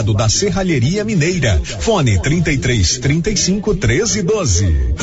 lado da Serralheria Mineira. Fone 33 35 13 12.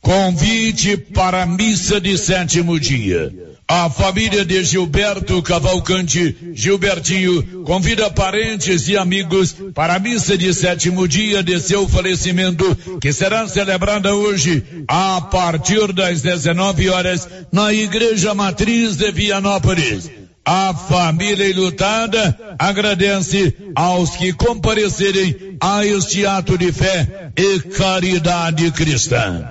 Convite para a missa de sétimo dia. A família de Gilberto Cavalcante, Gilbertinho, convida parentes e amigos para a missa de sétimo dia de seu falecimento, que será celebrada hoje a partir das 19 horas na Igreja Matriz de Vianópolis. A família enlutada agradece aos que comparecerem a este ato de fé e caridade cristã.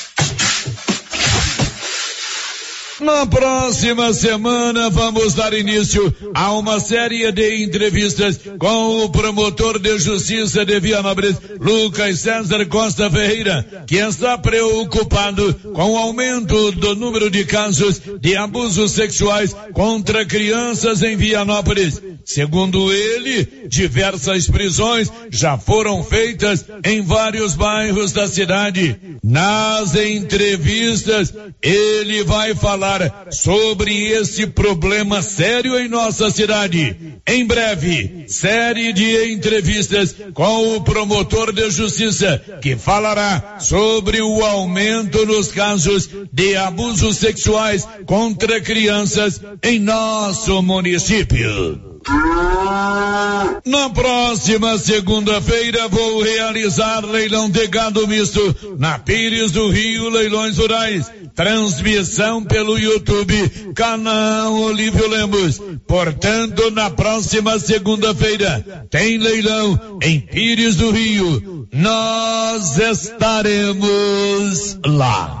Na próxima semana vamos dar início a uma série de entrevistas com o promotor de justiça de Vianópolis, Lucas César Costa Ferreira, que está preocupado com o aumento do número de casos de abusos sexuais contra crianças em Vianópolis. Segundo ele, diversas prisões já foram feitas em vários bairros da cidade. Nas entrevistas, ele vai falar sobre esse problema sério em nossa cidade. Em breve, série de entrevistas com o promotor de justiça que falará sobre o aumento nos casos de abusos sexuais contra crianças em nosso município. Na próxima segunda-feira vou realizar leilão de gado misto na Pires do Rio Leilões Rurais. Transmissão pelo YouTube, canal Olívio Lemos. Portanto, na próxima segunda-feira tem leilão em Pires do Rio. Nós estaremos lá.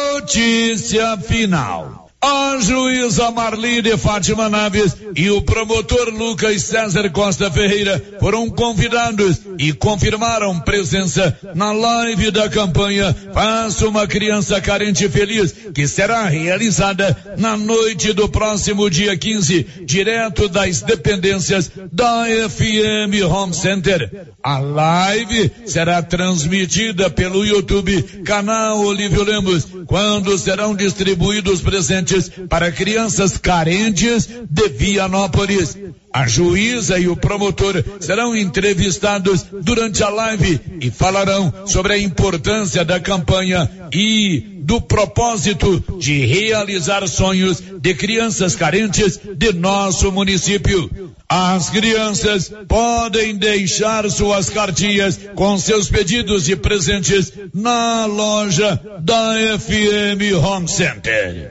Notícia final. A juíza Marli de Fátima Naves e o promotor Lucas César Costa Ferreira foram convidados e confirmaram presença na live da campanha Faça uma Criança Carente Feliz, que será realizada na noite do próximo dia 15, direto das dependências da FM Home Center. A live será transmitida pelo YouTube, canal Olívio Lemos, quando serão distribuídos presentes para crianças carentes de Vianópolis. A juíza e o promotor serão entrevistados durante a live e falarão sobre a importância da campanha e do propósito de realizar sonhos de crianças carentes de nosso município. As crianças podem deixar suas cartinhas com seus pedidos e presentes na loja da FM Home Center.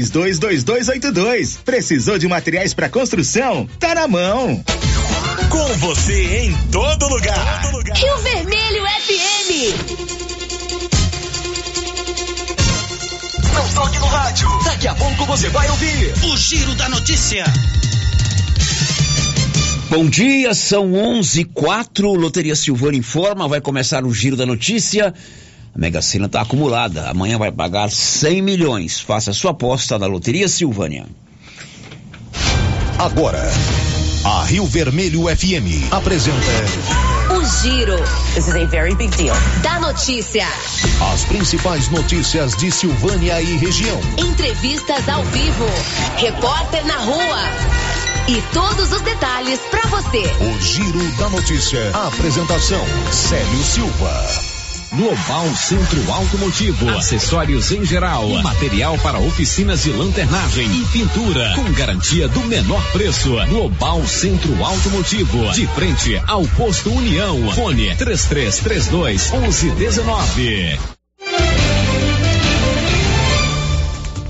322282. Precisou de materiais para construção? Tá na mão. Com você em todo lugar. Todo lugar. Rio Vermelho FM. Não toque no rádio. Daqui a pouco você vai ouvir o Giro da Notícia. Bom dia, são 11 quatro. Loteria Silvana informa, vai começar o Giro da Notícia. A Mega Sena está acumulada. Amanhã vai pagar 100 milhões. Faça sua aposta na Loteria Silvânia. Agora, a Rio Vermelho FM apresenta O Giro. This is a very big deal. Da notícia. as principais notícias de Silvânia e região. Entrevistas ao vivo. Repórter na rua. E todos os detalhes para você. O Giro da Notícia. A apresentação: Célio Silva. Global Centro Automotivo, acessórios em geral, material para oficinas de lanternagem e pintura, com garantia do menor preço. Global Centro Automotivo, de frente ao posto União. Fone 3332 1119.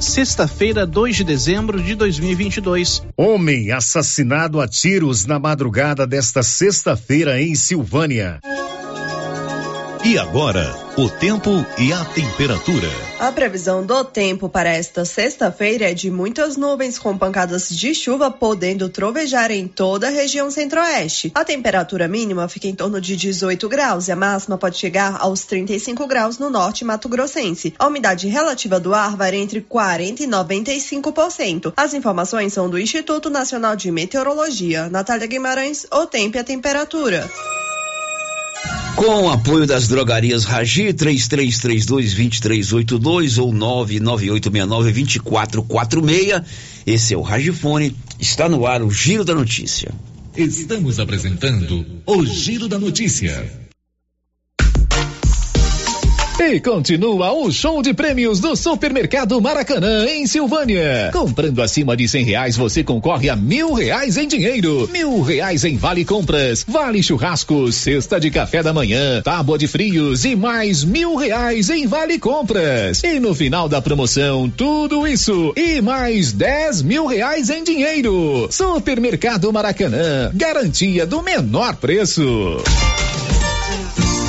Sexta-feira, 2 de dezembro de 2022. Homem assassinado a tiros na madrugada desta sexta-feira em Silvânia. E agora, o tempo e a temperatura. A previsão do tempo para esta sexta-feira é de muitas nuvens com pancadas de chuva podendo trovejar em toda a região centro-oeste. A temperatura mínima fica em torno de 18 graus e a máxima pode chegar aos 35 graus no norte Mato Grossense. A umidade relativa do ar varia entre 40 e 95%. As informações são do Instituto Nacional de Meteorologia. Natália Guimarães, o tempo e a temperatura. Com o apoio das drogarias Ragi 3332-2382 ou 99869-2446, esse é o Ragifone, está no ar o Giro da Notícia. Estamos apresentando o Giro da Notícia. E continua o show de prêmios do Supermercado Maracanã, em Silvânia. Comprando acima de cem reais, você concorre a mil reais em dinheiro, mil reais em vale compras, vale churrascos, cesta de café da manhã, tábua de frios e mais mil reais em vale compras. E no final da promoção, tudo isso e mais dez mil reais em dinheiro. Supermercado Maracanã, garantia do menor preço.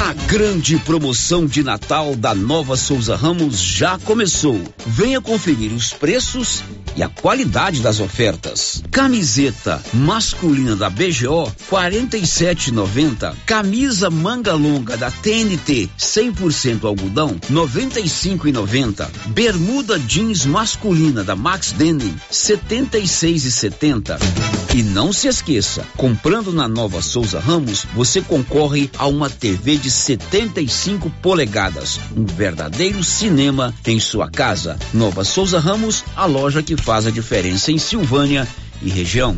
A grande promoção de Natal da Nova Souza Ramos já começou. Venha conferir os preços e a qualidade das ofertas. Camiseta masculina da BGO 47,90. Camisa manga longa da TNT 100% algodão 95,90. Bermuda jeans masculina da Max Denim 76,70. E não se esqueça, comprando na Nova Souza Ramos, você concorre a uma TV de 75 polegadas, um verdadeiro cinema em sua casa. Nova Souza Ramos, a loja que faz a diferença em Silvânia e região.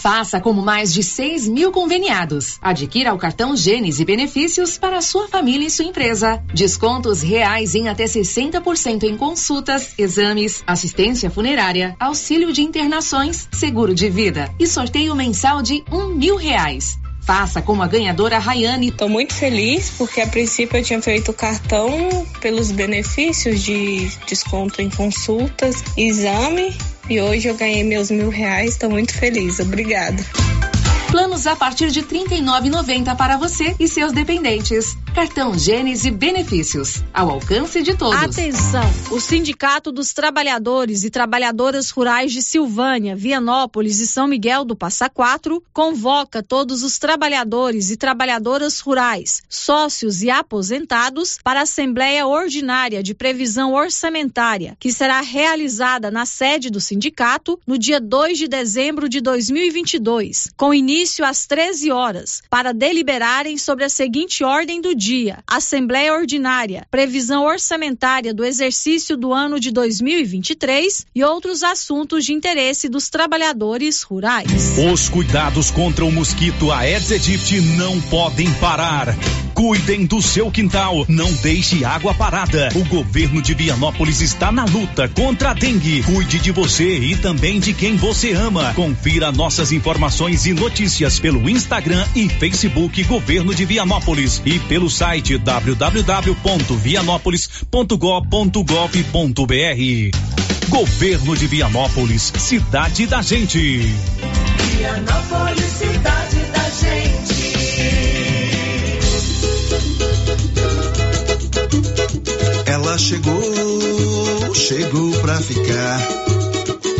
Faça como mais de 6 mil conveniados. Adquira o cartão Gênesis e benefícios para sua família e sua empresa. Descontos reais em até 60% em consultas, exames, assistência funerária, auxílio de internações, seguro de vida e sorteio mensal de um mil reais. Faça como a ganhadora Rayane. Estou muito feliz porque a princípio eu tinha feito o cartão pelos benefícios de desconto em consultas, exame e hoje eu ganhei meus mil reais. Estou muito feliz. Obrigada. Planos a partir de R$ 39,90 para você e seus dependentes. Cartão Gênese Benefícios, ao alcance de todos. Atenção! O Sindicato dos Trabalhadores e Trabalhadoras Rurais de Silvânia, Vianópolis e São Miguel do Passa Quatro convoca todos os trabalhadores e trabalhadoras rurais, sócios e aposentados para a Assembleia Ordinária de Previsão Orçamentária, que será realizada na sede do sindicato no dia 2 de dezembro de 2022, com início às 13 horas, para deliberarem sobre a seguinte ordem do dia dia, Assembleia Ordinária, previsão orçamentária do exercício do ano de 2023 e outros assuntos de interesse dos trabalhadores rurais. Os cuidados contra o mosquito Aedes aegypti não podem parar. Cuidem do seu quintal, não deixe água parada. O governo de Vianópolis está na luta contra a dengue. Cuide de você e também de quem você ama. Confira nossas informações e notícias pelo Instagram e Facebook Governo de Vianópolis e pelo site www.vianópolis.gov.br. Governo de Vianópolis, cidade da gente. Vianópolis, cidade da gente. Ela chegou, chegou pra ficar.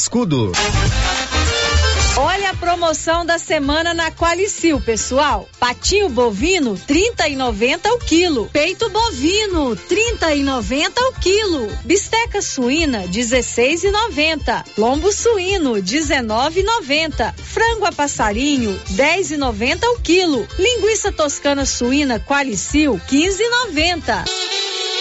Cascudo. Olha a promoção da semana na Qualicil, pessoal. Patinho bovino, trinta e noventa o quilo. Peito bovino, trinta e noventa o quilo. Bisteca suína, dezesseis e noventa. Lombo suíno, dezenove e noventa. Frango a passarinho, dez e noventa o quilo. Linguiça toscana suína Qualicil, quinze e noventa.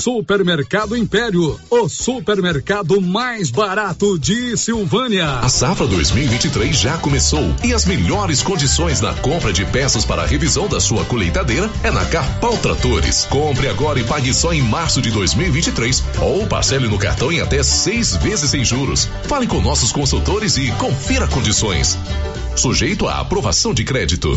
Supermercado Império, o supermercado mais barato de Silvânia. A safra 2023 já começou e as melhores condições na compra de peças para a revisão da sua colheitadeira é na Carpal Tratores. Compre agora e pague só em março de 2023 ou parcele no cartão em até seis vezes sem juros. Fale com nossos consultores e confira condições. Sujeito à aprovação de crédito.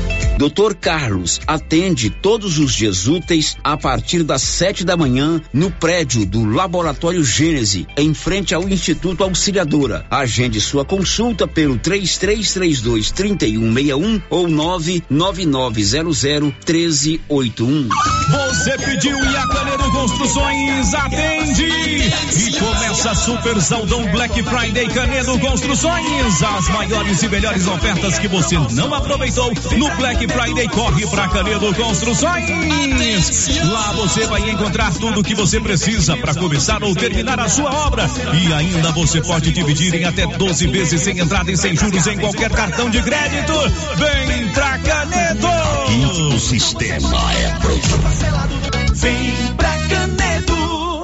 Dr. Carlos atende todos os dias úteis a partir das sete da manhã no prédio do Laboratório Gênese, em frente ao Instituto Auxiliadora. Agende sua consulta pelo 3332 3161 ou 99900 1381. Você pediu e a Canedo Construções atende. E começa Super Saldão Black Friday Canedo Construções. As maiores e melhores ofertas que você não aproveitou no Black Friday corre pra Canedo Construções. Lá você vai encontrar tudo o que você precisa para começar ou terminar a sua obra. E ainda você pode dividir em até 12 vezes sem entrada e sem juros em qualquer cartão de crédito. Vem pra Canedo! O sistema é bruto. Vem pra Canedo.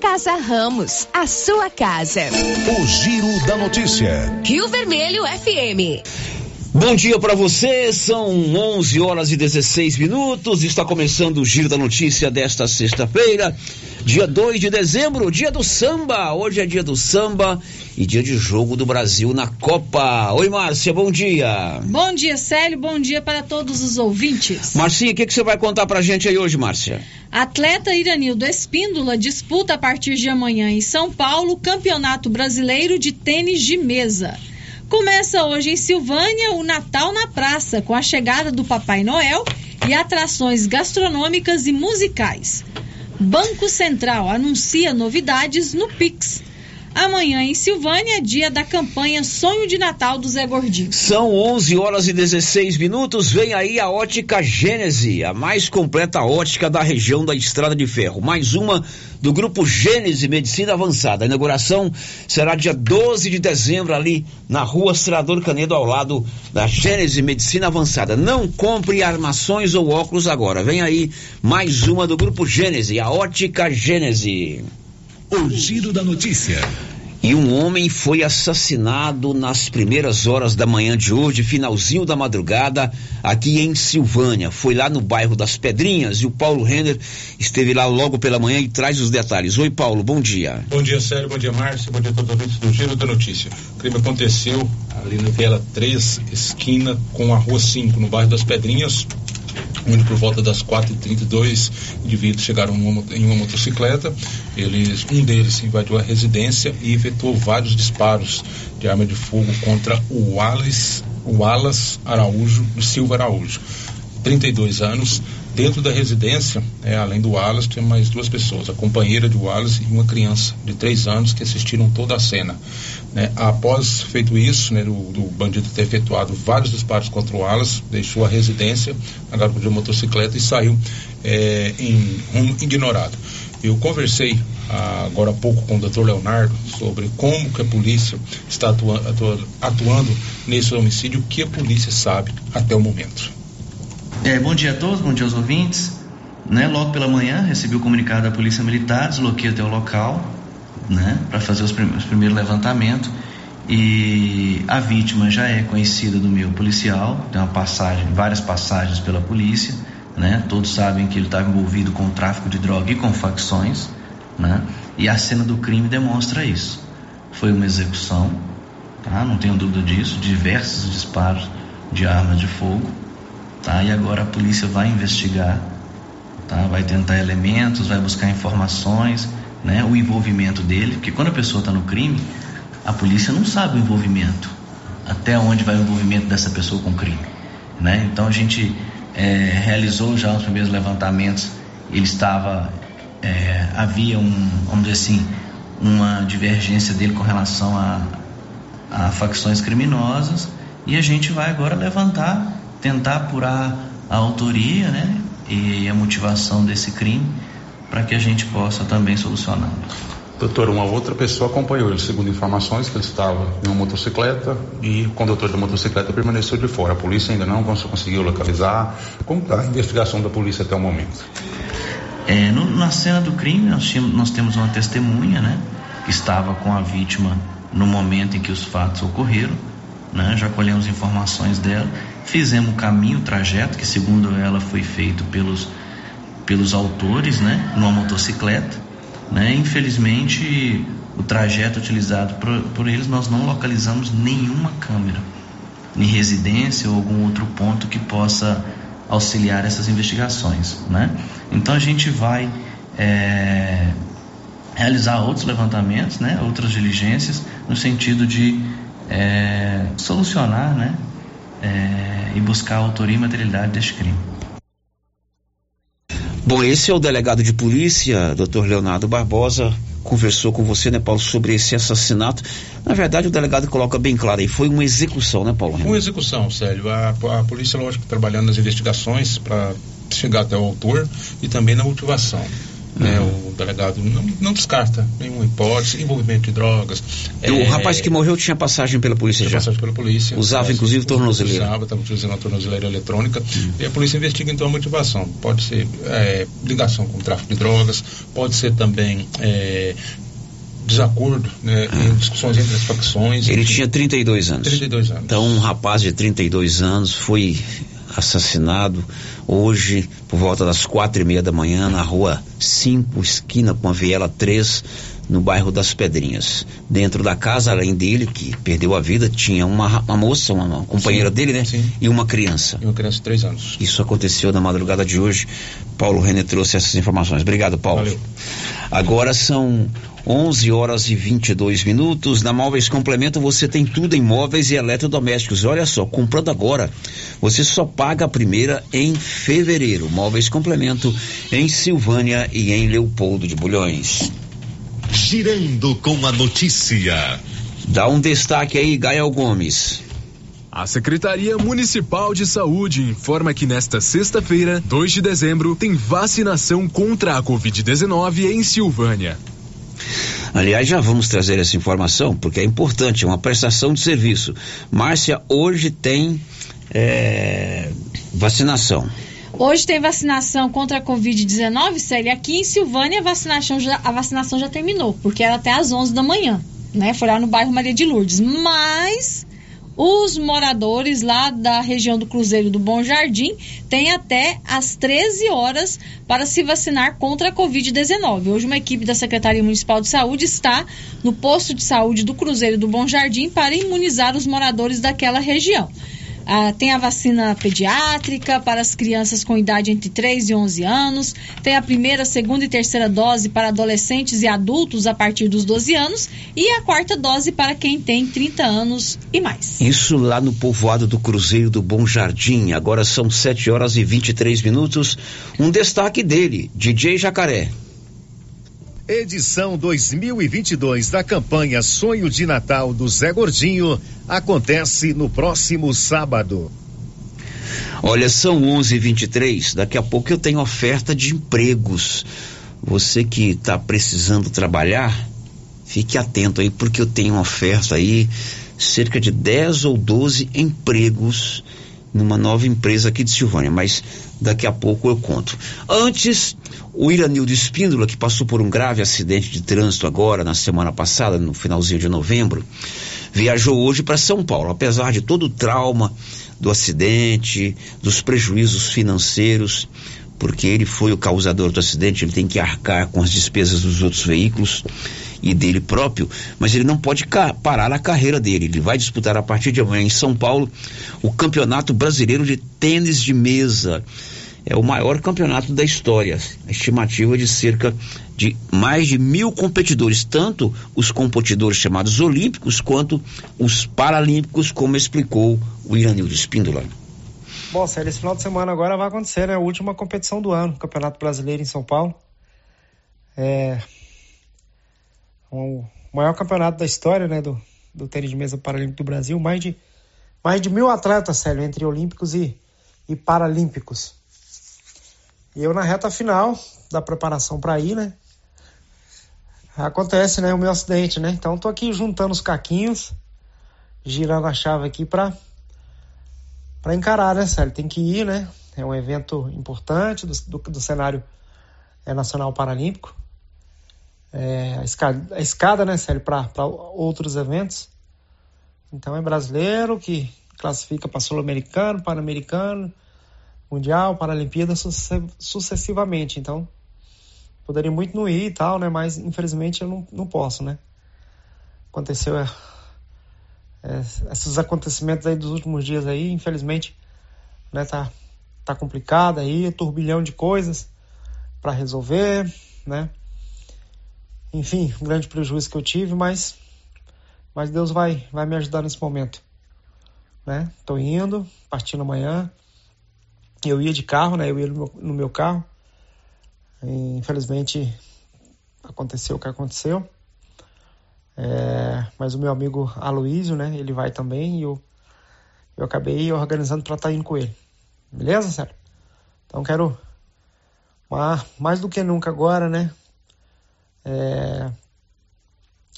Casa Ramos, a sua casa. O Giro da Notícia. Rio Vermelho FM. Bom dia para você, são 11 horas e 16 minutos. Está começando o Giro da Notícia desta sexta-feira, dia 2 de dezembro, dia do samba. Hoje é dia do samba e dia de jogo do Brasil na Copa. Oi, Márcia, bom dia. Bom dia, Célio. Bom dia para todos os ouvintes. Marcinha, o que, que você vai contar pra gente aí hoje, Márcia? Atleta Iranildo Espíndola disputa a partir de amanhã em São Paulo o Campeonato Brasileiro de Tênis de Mesa. Começa hoje em Silvânia o Natal na Praça, com a chegada do Papai Noel e atrações gastronômicas e musicais. Banco Central anuncia novidades no Pix. Amanhã em Silvânia, dia da campanha Sonho de Natal do Zé Gordinho. São 11 horas e 16 minutos. Vem aí a Ótica Gênese, a mais completa ótica da região da Estrada de Ferro. Mais uma do grupo Gênese Medicina Avançada. A inauguração será dia 12 de dezembro ali na Rua Senador Canedo ao lado da Gênese Medicina Avançada. Não compre armações ou óculos agora. Vem aí mais uma do grupo Gênese, a Ótica Gênese. O Giro da Notícia. E um homem foi assassinado nas primeiras horas da manhã de hoje, finalzinho da madrugada, aqui em Silvânia. Foi lá no bairro das Pedrinhas e o Paulo Renner esteve lá logo pela manhã e traz os detalhes. Oi, Paulo, bom dia. Bom dia, Sérgio. Bom dia, Márcio. Bom dia a todos os do Giro da Notícia. O crime aconteceu ali na Viela 3, esquina com a Rua 5, no bairro das Pedrinhas, onde por volta das 4h32 indivíduos chegaram numa, em uma motocicleta. Eles, um deles invadiu a residência e efetuou vários disparos de arma de fogo contra o Wallace, Wallace Araújo, Silva Araújo, 32 anos. Dentro da residência, é, além do Wallace, tem mais duas pessoas, a companheira de Wallace e uma criança de 3 anos que assistiram toda a cena. Né? Após feito isso, né, do, do, bandido ter efetuado vários disparos contra o Wallace, deixou a residência, agarrou de motocicleta e saiu é, em rumo ignorado. Eu conversei ah, agora há pouco com o Dr. Leonardo sobre como que a polícia está atua, atua, atuando nesse homicídio, o que a polícia sabe até o momento. É, bom dia a todos, bom dia aos ouvintes. Né, logo pela manhã recebi o comunicado da Polícia Militar, desloquei até o local né, para fazer os, prim os primeiros levantamentos. E a vítima já é conhecida do meu policial, tem uma passagem, várias passagens pela polícia, né? Todos sabem que ele estava envolvido com tráfico de droga e com facções, né? E a cena do crime demonstra isso. Foi uma execução, tá? Não tenho dúvida disso, diversos disparos de armas de fogo, tá? E agora a polícia vai investigar, tá? Vai tentar elementos, vai buscar informações, né? O envolvimento dele, porque quando a pessoa está no crime, a polícia não sabe o envolvimento, até onde vai o envolvimento dessa pessoa com o crime, né? Então a gente é, realizou já os primeiros levantamentos, ele estava é, havia um, vamos dizer assim, uma divergência dele com relação a, a facções criminosas e a gente vai agora levantar, tentar apurar a autoria, né, e a motivação desse crime para que a gente possa também solucioná-lo. Doutor, uma outra pessoa acompanhou ele, segundo informações, que ele estava em uma motocicleta e o condutor da motocicleta permaneceu de fora. A polícia ainda não conseguiu localizar. Como está a investigação da polícia até o momento? É, no, na cena do crime, nós, tínhamos, nós temos uma testemunha, né, que estava com a vítima no momento em que os fatos ocorreram. Né, já colhemos informações dela, fizemos o caminho, o trajeto, que segundo ela foi feito pelos, pelos autores, né, numa motocicleta né? Infelizmente, o trajeto utilizado por, por eles, nós não localizamos nenhuma câmera em residência ou algum outro ponto que possa auxiliar essas investigações. Né? Então a gente vai é, realizar outros levantamentos, né? outras diligências, no sentido de é, solucionar né? É, e buscar a autoria e materialidade deste crime. Bom, esse é o delegado de polícia, doutor Leonardo Barbosa, conversou com você, né, Paulo, sobre esse assassinato. Na verdade, o delegado coloca bem claro aí, foi uma execução, né, Paulo? Uma execução, Célio. A, a polícia, lógico, trabalhando nas investigações para chegar até o autor e também na motivação. Né, o delegado não, não, descarta nenhuma hipótese, envolvimento de drogas. É, o rapaz que morreu tinha passagem pela polícia tinha já? passagem pela polícia. Usava inclusive tornozeleira? Usava, estava utilizando a tornozeleira eletrônica. Hum. E a polícia investiga então a motivação. Pode ser é, ligação com o tráfico de drogas, pode ser também é, desacordo, né, ah. em discussões entre as facções. Ele enfim. tinha 32 anos. 32 anos. Então, um rapaz de 32 anos foi assassinado hoje por volta das quatro e meia da manhã na rua 5, esquina com a Viela 3, no bairro das Pedrinhas. Dentro da casa, além dele, que perdeu a vida, tinha uma, uma moça, uma, uma companheira sim, dele, né? Sim. E uma criança. E uma criança de três anos. Isso aconteceu na madrugada de hoje. Paulo René trouxe essas informações. Obrigado, Paulo. Valeu. Agora são 11 horas e 22 minutos. Na Móveis Complemento você tem tudo em móveis e eletrodomésticos. Olha só, comprando agora, você só paga a primeira em fevereiro. Móveis Complemento em Silvânia e em Leopoldo de Bulhões. Girando com a notícia. Dá um destaque aí, Gael Gomes. A Secretaria Municipal de Saúde informa que nesta sexta-feira, 2 de dezembro, tem vacinação contra a Covid-19 em Silvânia. Aliás, já vamos trazer essa informação, porque é importante, é uma prestação de serviço. Márcia, hoje tem é, vacinação. Hoje tem vacinação contra a Covid-19, Célia. Aqui em Silvânia a vacinação, já, a vacinação já terminou, porque era até às 11 da manhã, né? Foi lá no bairro Maria de Lourdes. Mas os moradores lá da região do Cruzeiro do Bom Jardim têm até às 13 horas para se vacinar contra a Covid-19. Hoje, uma equipe da Secretaria Municipal de Saúde está no posto de saúde do Cruzeiro do Bom Jardim para imunizar os moradores daquela região. Ah, tem a vacina pediátrica para as crianças com idade entre 3 e 11 anos. Tem a primeira, segunda e terceira dose para adolescentes e adultos a partir dos 12 anos. E a quarta dose para quem tem 30 anos e mais. Isso lá no povoado do Cruzeiro do Bom Jardim. Agora são 7 horas e 23 minutos. Um destaque dele, DJ Jacaré. Edição 2022 da campanha Sonho de Natal do Zé Gordinho acontece no próximo sábado. Olha, são 11:23. Daqui a pouco eu tenho oferta de empregos. Você que está precisando trabalhar, fique atento aí, porque eu tenho oferta aí, cerca de 10 ou 12 empregos numa nova empresa aqui de Silvânia, mas daqui a pouco eu conto. Antes, o Iranildo Espíndola, que passou por um grave acidente de trânsito agora, na semana passada, no finalzinho de novembro, viajou hoje para São Paulo. Apesar de todo o trauma do acidente, dos prejuízos financeiros, porque ele foi o causador do acidente, ele tem que arcar com as despesas dos outros veículos e dele próprio, mas ele não pode parar a carreira dele. Ele vai disputar a partir de amanhã em São Paulo o Campeonato Brasileiro de Tênis de Mesa é o maior campeonato da história. Estimativa é de cerca de mais de mil competidores, tanto os competidores chamados olímpicos quanto os paralímpicos, como explicou o Iranildo Espíndola. Bom, Sérgio, esse final de semana agora vai acontecer, né? A última competição do ano, Campeonato Brasileiro em São Paulo. É o maior campeonato da história, né, do, do tênis de mesa paralímpico do Brasil, mais de mais de mil atletas, sério, entre olímpicos e, e paralímpicos. E eu na reta final da preparação para ir, né? Acontece, né, o meu acidente, né? Então tô aqui juntando os caquinhos, girando a chave aqui para para encarar, né, sério? Tem que ir, né? É um evento importante do, do, do cenário é, nacional paralímpico. É, a, escada, a escada, né, sério, para outros eventos. Então é brasileiro que classifica para sul-americano, pan-americano, mundial, Paralimpíada sucessivamente. Então poderia muito não ir e tal, né? Mas infelizmente eu não, não posso, né? Aconteceu é, é, esses acontecimentos aí dos últimos dias aí, infelizmente, né? Tá, tá complicado aí, turbilhão de coisas para resolver, né? Enfim, um grande prejuízo que eu tive, mas mas Deus vai vai me ajudar nesse momento, né? Tô indo, partindo amanhã. Eu ia de carro, né? Eu ia no meu, no meu carro. E, infelizmente aconteceu o que aconteceu. É, mas o meu amigo Aloísio, né? Ele vai também e eu, eu acabei organizando para estar tá indo com ele. Beleza, sério? Então quero mais do que nunca agora, né? É,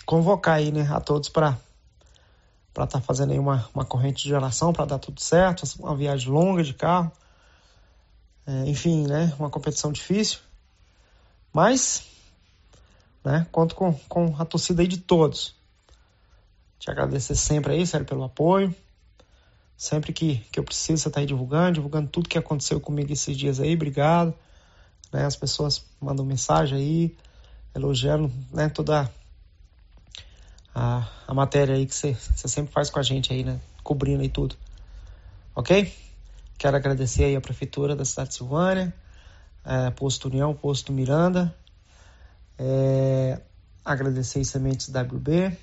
convocar aí, né, a todos para para estar tá fazendo aí uma, uma corrente de geração para dar tudo certo, uma viagem longa de carro, é, enfim, né, uma competição difícil, mas, né, conto com, com a torcida aí de todos. Te agradecer sempre aí, sério, pelo apoio. Sempre que, que eu preciso, você tá aí divulgando, divulgando tudo que aconteceu comigo esses dias aí, obrigado. Né, as pessoas mandam mensagem aí, elogiando né, toda a, a matéria aí que você sempre faz com a gente aí, né? Cobrindo aí tudo. Ok? Quero agradecer aí a Prefeitura da cidade de Silvânia, é, Posto União, Posto Miranda, é, agradecer aí Sementes WB,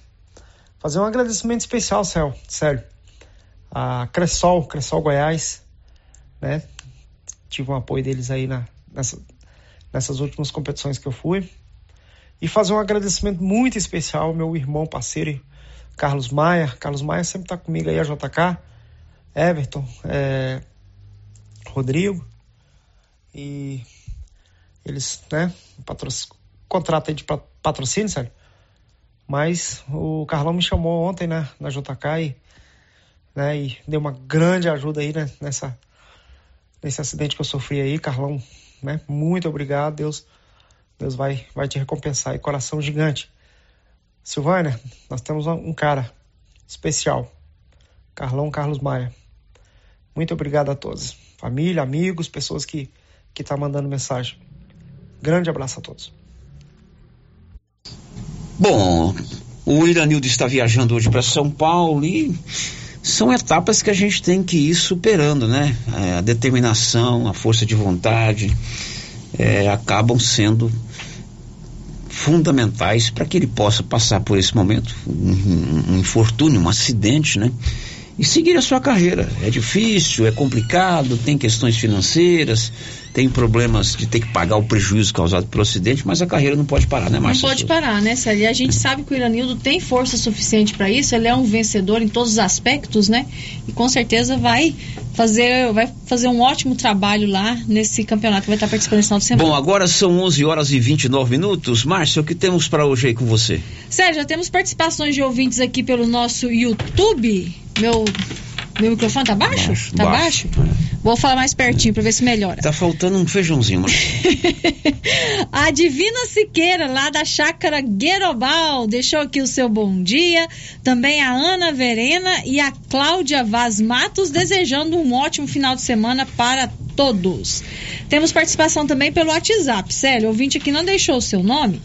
fazer um agradecimento especial, Céu, sério, a Cressol, Cressol Goiás, né? Tive um apoio deles aí na, nessa, nessas últimas competições que eu fui. E fazer um agradecimento muito especial ao meu irmão, parceiro, Carlos Maia. Carlos Maia sempre está comigo aí, a JK, Everton, é, Rodrigo. E eles, né, contrato aí de patrocínio, sério. Mas o Carlão me chamou ontem, né, na JK e, né, e deu uma grande ajuda aí, né, nessa, nesse acidente que eu sofri aí. Carlão, né, muito obrigado, Deus Deus vai, vai te recompensar. E coração gigante. Silvânia, nós temos um cara especial. Carlão Carlos Maia. Muito obrigado a todos. Família, amigos, pessoas que que tá mandando mensagem. Grande abraço a todos. Bom, o Iranildo está viajando hoje para São Paulo e são etapas que a gente tem que ir superando, né? É, a determinação, a força de vontade é, acabam sendo fundamentais para que ele possa passar por esse momento, um, um, infortúnio, um acidente, né? E seguir a sua carreira. É difícil, é complicado, tem questões financeiras, tem problemas de ter que pagar o prejuízo causado pelo acidente, mas a carreira não pode parar, né, Márcia? Não pode parar, né, Célia? E a gente sabe que o Iranildo tem força suficiente para isso, ele é um vencedor em todos os aspectos, né? E com certeza vai fazer, vai fazer um ótimo trabalho lá nesse campeonato que vai estar participando esse final de semana. Bom, agora são 11 horas e 29 minutos. Márcia, o que temos para hoje aí com você? Sérgio, já temos participações de ouvintes aqui pelo nosso YouTube. Meu meu microfone tá baixo? baixo tá baixo? baixo? Vou falar mais pertinho para ver se melhora. Tá faltando um feijãozinho, mano. a Divina Siqueira, lá da Chácara Guerobal, deixou aqui o seu bom dia. Também a Ana Verena e a Cláudia Vaz Matos, desejando um ótimo final de semana para todos. Temos participação também pelo WhatsApp. Sério, o ouvinte aqui não deixou o seu nome.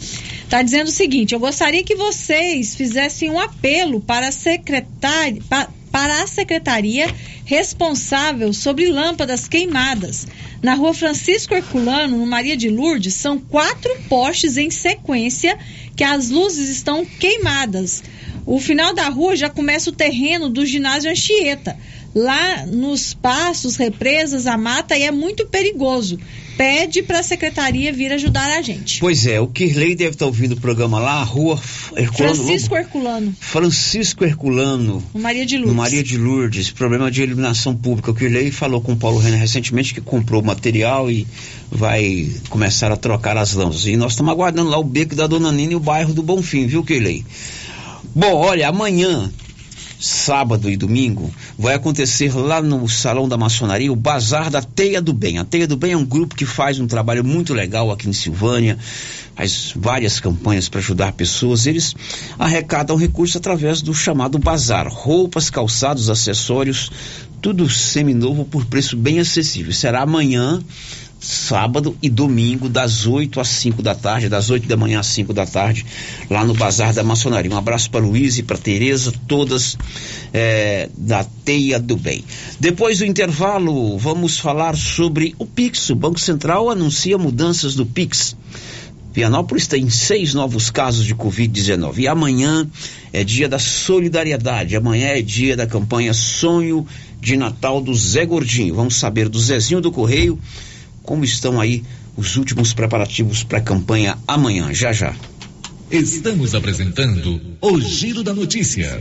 Tá dizendo o seguinte: eu gostaria que vocês fizessem um apelo para a secretária para a secretaria responsável sobre lâmpadas queimadas. Na rua Francisco Herculano, no Maria de Lourdes, são quatro postes em sequência que as luzes estão queimadas. O final da rua já começa o terreno do ginásio Anchieta. lá nos passos, represas, a mata e é muito perigoso. Pede para a secretaria vir ajudar a gente. Pois é, o Kirley deve estar ouvindo o programa lá, Rua Herculano Francisco Lobo. Herculano. Francisco Herculano. No Maria de Lourdes. No Maria de Lourdes, problema de iluminação pública. O Kirley falou com o Paulo Renner recentemente que comprou material e vai começar a trocar as lâmpadas. E nós estamos aguardando lá o beco da Dona Nina e o bairro do Bonfim, viu, Kirley? Bom, olha, amanhã sábado e domingo, vai acontecer lá no Salão da Maçonaria o Bazar da Teia do Bem. A Teia do Bem é um grupo que faz um trabalho muito legal aqui em Silvânia, faz várias campanhas para ajudar pessoas. Eles arrecadam recursos através do chamado Bazar: roupas, calçados, acessórios, tudo seminovo por preço bem acessível. Será amanhã sábado e domingo, das 8 às 5 da tarde, das 8 da manhã às 5 da tarde, lá no Bazar da Maçonaria. Um abraço para Luiz e para Tereza, todas é, da Teia do Bem. Depois do intervalo, vamos falar sobre o Pix. O Banco Central anuncia mudanças do Pix. Vianópolis tem seis novos casos de Covid-19. E amanhã é dia da solidariedade. Amanhã é dia da campanha Sonho de Natal do Zé Gordinho. Vamos saber do Zezinho do Correio como estão aí os últimos preparativos para a campanha amanhã, já já. Estamos apresentando o Giro da Notícia.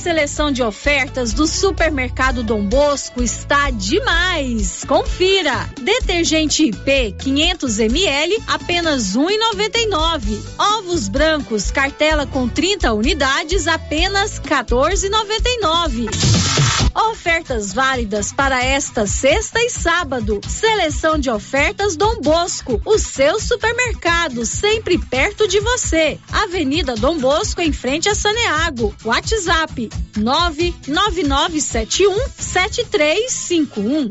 seleção de ofertas do Supermercado Dom Bosco está demais. Confira. Detergente IP 500 ml apenas 1,99. Ovos brancos cartela com 30 unidades apenas 14,99. Ofertas válidas para esta sexta e sábado. Seleção de ofertas Dom Bosco, o seu supermercado, sempre perto de você. Avenida Dom Bosco, em frente a Saneago. WhatsApp 99971 7351.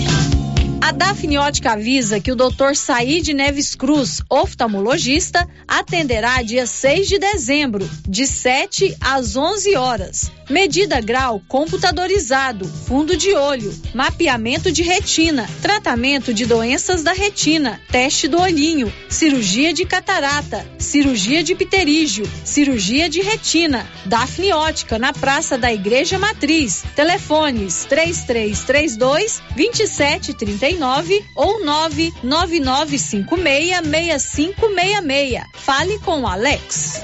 A Dafniótica avisa que o Dr. Said Neves Cruz, oftalmologista, atenderá dia 6 de dezembro, de 7 às 11 horas. Medida grau computadorizado, fundo de olho, mapeamento de retina, tratamento de doenças da retina, teste do olhinho, cirurgia de catarata, cirurgia de pterígio, cirurgia de retina. Dafniótica na Praça da Igreja Matriz. Telefones 3332 2733 39 ou 999566566. Fale com o Alex.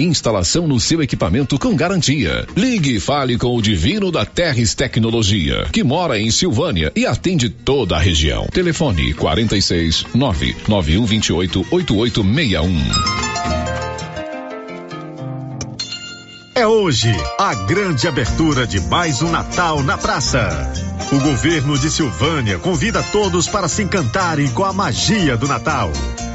Instalação no seu equipamento com garantia. Ligue e fale com o Divino da Terres Tecnologia, que mora em Silvânia e atende toda a região. Telefone 46 99128 8861. É hoje a grande abertura de mais um Natal na Praça. O governo de Silvânia convida todos para se encantarem com a magia do Natal.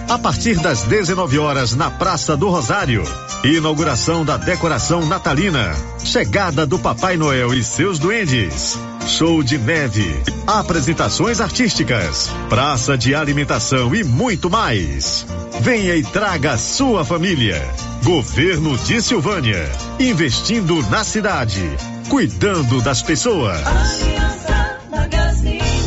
A partir das 19 horas na Praça do Rosário, inauguração da decoração natalina, chegada do Papai Noel e seus duendes, show de neve, apresentações artísticas, praça de alimentação e muito mais. Venha e traga sua família. Governo de Silvânia, investindo na cidade, cuidando das pessoas. Aliança Magazine.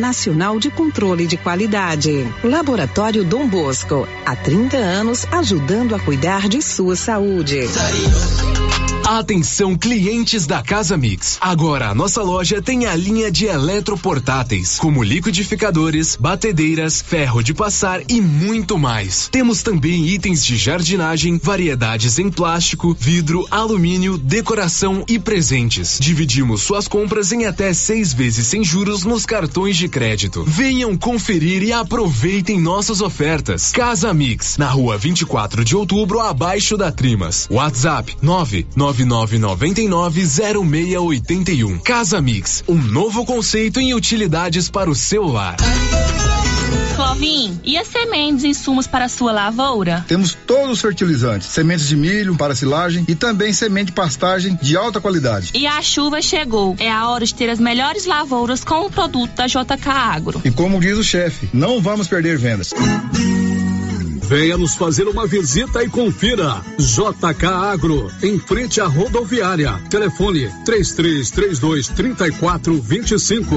Nacional de Controle de Qualidade. Laboratório Dom Bosco, há 30 anos ajudando a cuidar de sua saúde. Atenção clientes da Casa Mix. Agora a nossa loja tem a linha de eletroportáteis, como liquidificadores, batedeiras, ferro de passar e muito mais. Temos também itens de jardinagem, variedades em plástico, vidro, alumínio, decoração e presentes. Dividimos suas compras em até seis vezes sem juros nos cartões de crédito. Venham conferir e aproveitem nossas ofertas. Casa Mix, na rua 24 de outubro, abaixo da Trimas. WhatsApp 999990681. Casa Mix, um novo conceito em utilidades para o celular. Clovin, e as sementes e insumos para a sua lavoura? Temos todos os fertilizantes, sementes de milho para silagem e também semente de pastagem de alta qualidade. E a chuva chegou. É a hora de ter as melhores lavouras com o produto da JK Agro. E como diz o chefe, não vamos perder vendas. Venha nos fazer uma visita e confira. JK Agro, em frente à rodoviária. Telefone 3332 3425.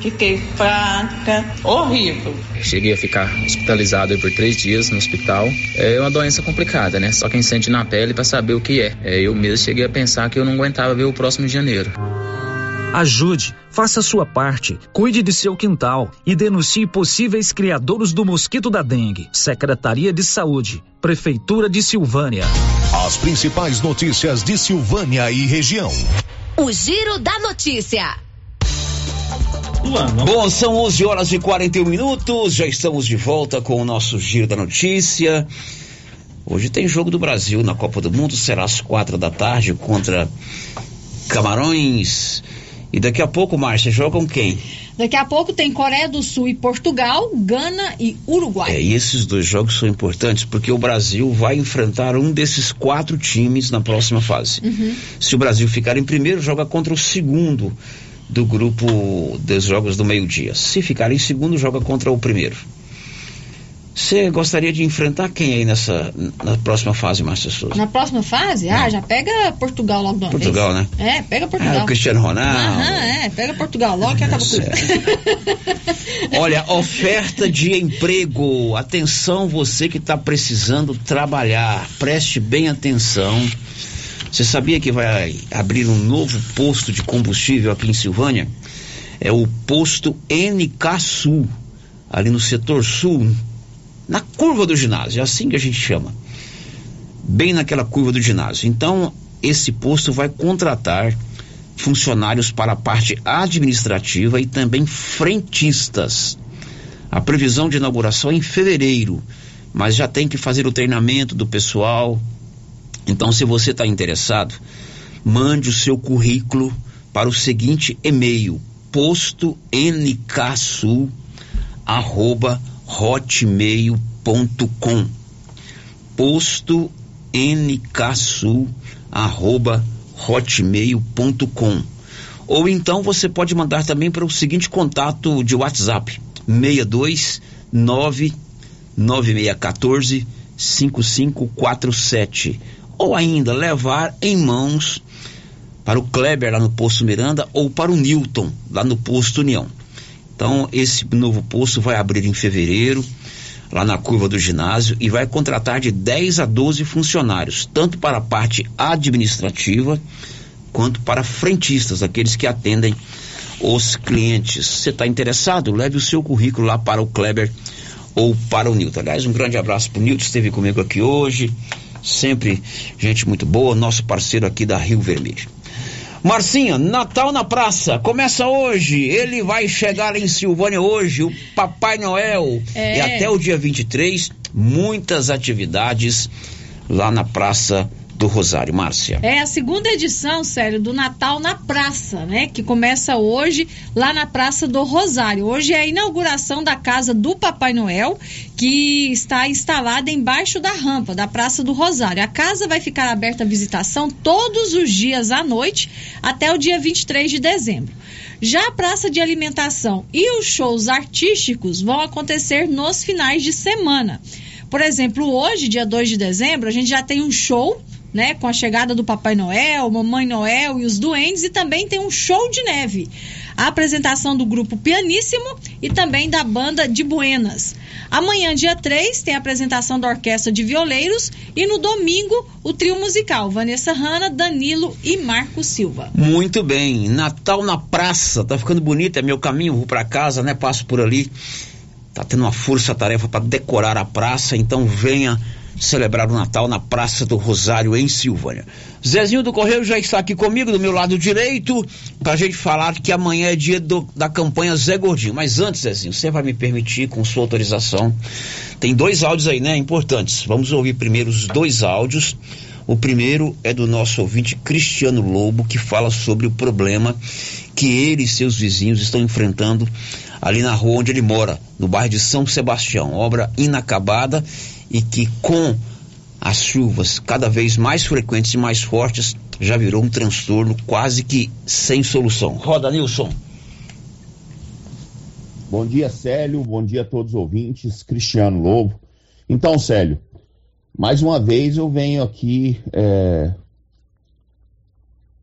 fiquei fraca, horrível. Cheguei a ficar hospitalizado por três dias no hospital. É uma doença complicada, né? Só quem sente na pele para saber o que é. é. Eu mesmo cheguei a pensar que eu não aguentava ver o próximo de janeiro. Ajude, faça a sua parte, cuide de seu quintal e denuncie possíveis criadores do mosquito da dengue. Secretaria de Saúde, Prefeitura de Silvânia. As principais notícias de Silvânia e região. O Giro da Notícia. Bom, são 11 horas e 41 minutos. Já estamos de volta com o nosso Giro da Notícia. Hoje tem jogo do Brasil na Copa do Mundo. Será às quatro da tarde contra Camarões. E daqui a pouco, Márcia, jogam quem? Daqui a pouco tem Coreia do Sul e Portugal, Gana e Uruguai. É, e esses dois jogos são importantes porque o Brasil vai enfrentar um desses quatro times na próxima fase. Uhum. Se o Brasil ficar em primeiro, joga contra o segundo do grupo dos jogos do meio-dia. Se ficar em segundo, joga contra o primeiro. Você gostaria de enfrentar quem aí nessa na próxima fase, Márcia Souza? Na próxima fase? Ah, já pega Portugal logo de uma Portugal, vez. né? É, pega Portugal. Ah, o Cristiano Ronaldo. Aham, é, pega Portugal logo que acaba tudo. Olha, oferta de emprego. Atenção, você que está precisando trabalhar. Preste bem atenção. Você sabia que vai abrir um novo posto de combustível aqui em Silvânia? É o posto NK Sul, ali no setor sul, na curva do ginásio, é assim que a gente chama. Bem naquela curva do ginásio. Então, esse posto vai contratar funcionários para a parte administrativa e também frentistas. A previsão de inauguração é em fevereiro, mas já tem que fazer o treinamento do pessoal. Então, se você está interessado, mande o seu currículo para o seguinte e-mail: posto nksul arroba hotmail.com posto nksul arroba hotmail.com ou então você pode mandar também para o seguinte contato de WhatsApp 62 9 9614 5547 ou ainda levar em mãos para o Kleber lá no posto Miranda ou para o Newton lá no posto União. Então, esse novo posto vai abrir em fevereiro, lá na curva do ginásio, e vai contratar de 10 a 12 funcionários, tanto para a parte administrativa quanto para frentistas, aqueles que atendem os clientes. Você está interessado, leve o seu currículo lá para o Kleber ou para o Nilton. Aliás, um grande abraço para o Nilton, esteve comigo aqui hoje, sempre gente muito boa, nosso parceiro aqui da Rio Vermelho. Marcinha, Natal na Praça, começa hoje. Ele vai chegar em Silvânia hoje, o Papai Noel. É. E até o dia 23, muitas atividades lá na Praça do Rosário. Márcia. É a segunda edição, sério, do Natal na Praça, né? Que começa hoje lá na Praça do Rosário. Hoje é a inauguração da casa do Papai Noel, que está instalada embaixo da rampa da Praça do Rosário. A casa vai ficar aberta à visitação todos os dias à noite até o dia 23 de dezembro. Já a praça de alimentação e os shows artísticos vão acontecer nos finais de semana. Por exemplo, hoje, dia 2 de dezembro, a gente já tem um show né, com a chegada do Papai Noel, Mamãe Noel e os duendes, e também tem um show de neve. A apresentação do grupo Pianíssimo e também da banda de Buenas. Amanhã, dia 3, tem a apresentação da Orquestra de Violeiros e no domingo, o trio musical Vanessa Hanna, Danilo e Marco Silva. Muito bem. Natal na praça. Tá ficando bonito. É meu caminho. Vou para casa, né? Passo por ali. Tá tendo uma força-tarefa para decorar a praça. Então venha celebrar o Natal na Praça do Rosário, em Silvânia. Zezinho do Correio já está aqui comigo, do meu lado direito, para a gente falar que amanhã é dia do, da campanha Zé Gordinho. Mas antes, Zezinho, você vai me permitir, com sua autorização, tem dois áudios aí, né, importantes. Vamos ouvir primeiro os dois áudios. O primeiro é do nosso ouvinte Cristiano Lobo, que fala sobre o problema que ele e seus vizinhos estão enfrentando ali na rua onde ele mora, no bairro de São Sebastião. Obra inacabada e que com as chuvas cada vez mais frequentes e mais fortes já virou um transtorno quase que sem solução. Roda, Nilson. Bom dia, Célio. Bom dia a todos os ouvintes. Cristiano Lobo. Então, Célio, mais uma vez eu venho aqui é,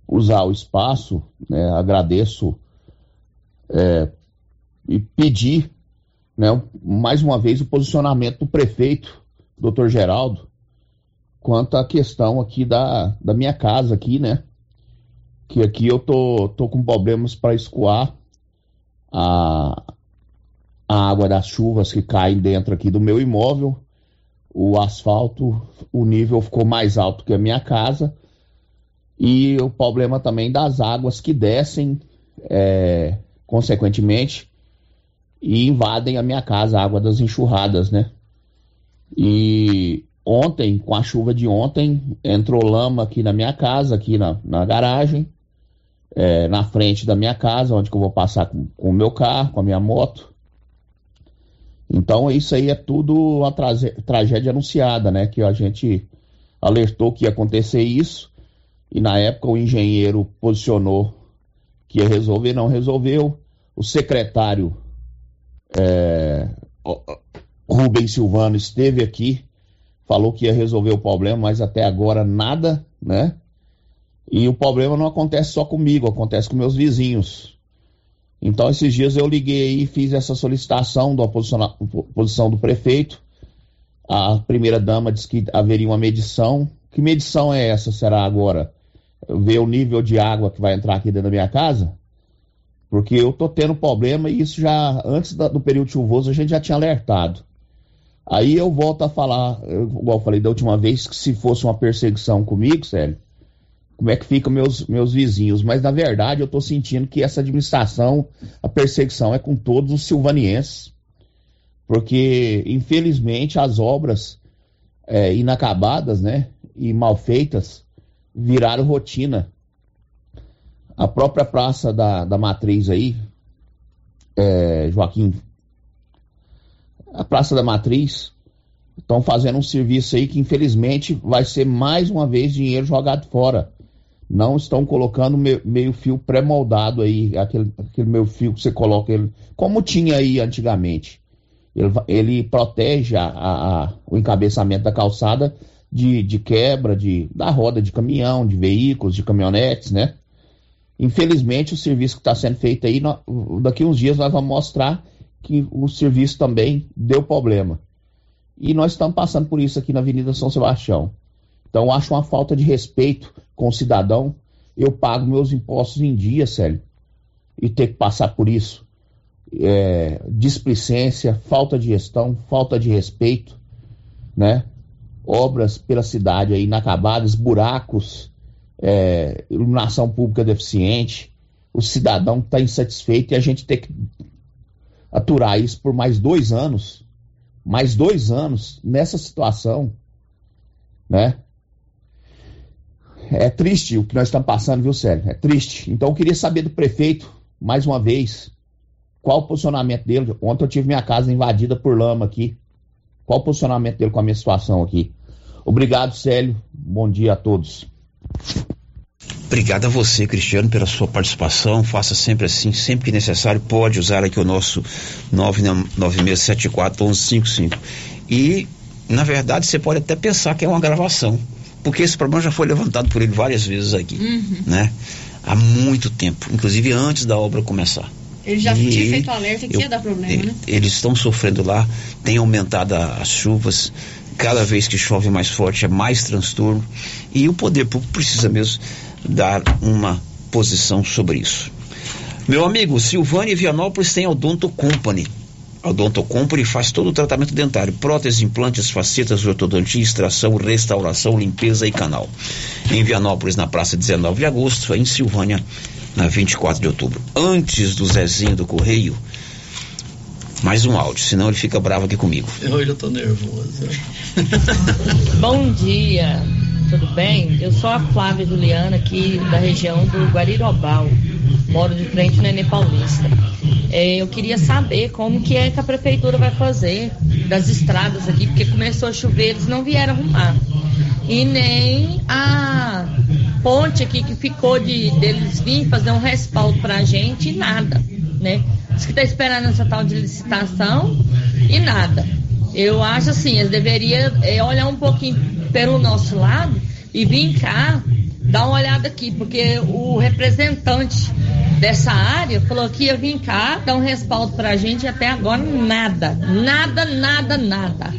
usar o espaço, né, agradeço é, e pedir né, mais uma vez o posicionamento do prefeito doutor Geraldo quanto à questão aqui da, da minha casa aqui, né? Que aqui eu tô, tô com problemas para escoar a, a água das chuvas que caem dentro aqui do meu imóvel. O asfalto, o nível ficou mais alto que a minha casa. E o problema também das águas que descem, é, consequentemente, e invadem a minha casa, a água das enxurradas, né? E ontem, com a chuva de ontem, entrou lama aqui na minha casa, aqui na, na garagem, é, na frente da minha casa, onde eu vou passar com, com o meu carro, com a minha moto. Então isso aí é tudo uma tragédia anunciada, né? Que a gente alertou que ia acontecer isso e na época o engenheiro posicionou que ia resolver, não resolveu. O secretário é, Rubem Silvano esteve aqui, falou que ia resolver o problema, mas até agora nada, né? E o problema não acontece só comigo, acontece com meus vizinhos. Então, esses dias eu liguei e fiz essa solicitação da posição do prefeito. A primeira dama disse que haveria uma medição. Que medição é essa? Será agora? Ver o nível de água que vai entrar aqui dentro da minha casa? Porque eu tô tendo problema e isso já, antes do período chuvoso, a gente já tinha alertado. Aí eu volto a falar, igual eu falei da última vez, que se fosse uma perseguição comigo, sério, como é que ficam meus, meus vizinhos? Mas na verdade eu estou sentindo que essa administração, a perseguição é com todos os silvanienses, porque infelizmente as obras é, inacabadas, né, e mal feitas viraram rotina. A própria praça da, da matriz aí, é, Joaquim a Praça da Matriz estão fazendo um serviço aí que infelizmente vai ser mais uma vez dinheiro jogado fora. Não estão colocando meio, fio pré-moldado aí, aquele, aquele meio fio que você coloca ele, como tinha aí antigamente. Ele, ele protege a, a, o encabeçamento da calçada de, de quebra de, da roda de caminhão, de veículos, de caminhonetes, né? Infelizmente, o serviço que está sendo feito aí, daqui uns dias nós vamos mostrar que o serviço também deu problema. E nós estamos passando por isso aqui na Avenida São Sebastião. Então, acho uma falta de respeito com o cidadão. Eu pago meus impostos em dia, Célio, e ter que passar por isso. É, displicência, falta de gestão, falta de respeito, né? Obras pela cidade aí inacabadas, buracos, é, iluminação pública deficiente, o cidadão está insatisfeito e a gente tem que aturar isso por mais dois anos, mais dois anos nessa situação, né? É triste o que nós estamos passando, viu, Sérgio? É triste. Então eu queria saber do prefeito, mais uma vez, qual o posicionamento dele. Ontem eu tive minha casa invadida por lama aqui. Qual o posicionamento dele com a minha situação aqui? Obrigado, Célio. Bom dia a todos. Obrigado a você, Cristiano, pela sua participação. Faça sempre assim, sempre que necessário, pode usar aqui o nosso 996741155. E, na verdade, você pode até pensar que é uma gravação. Porque esse problema já foi levantado por ele várias vezes aqui, Uhum. né? Há muito tempo, inclusive antes da obra começar. Ele já E tinha feito alerta que eu- ia dar problema, né? Eles estão sofrendo lá, tem aumentado a- as chuvas, cada vez que chove mais forte é mais transtorno e o poder público precisa mesmo dar uma posição sobre isso. Meu amigo, Silvânia e Vianópolis tem a Odonto Company. A Odonto Company faz todo o tratamento dentário, próteses, implantes, facetas, ortodontia, extração, restauração, limpeza e canal. Em Vianópolis, na praça 19 de agosto, em Silvânia, na 24 de outubro. Antes do Zezinho do Correio, mais um áudio, senão ele fica bravo aqui comigo. Hoje eu tô nervoso. Bom dia, tudo bem? Eu sou a Flávia Juliana, aqui da região do Guarirobal. Moro de frente no Nenê Paulista. É, eu queria saber como que é que a prefeitura vai fazer das estradas aqui, porque começou a chover, eles não vieram arrumar. E nem a ponte aqui que ficou de deles vir fazer um respaldo pra gente nada, né? Diz que tá esperando essa tal de licitação e nada. Eu acho assim, eles deveriam é, olhar um pouquinho pelo nosso lado e vir cá dar uma olhada aqui, porque o representante dessa área falou que ia vir cá dar um respaldo pra gente e até agora nada. Nada, nada, nada.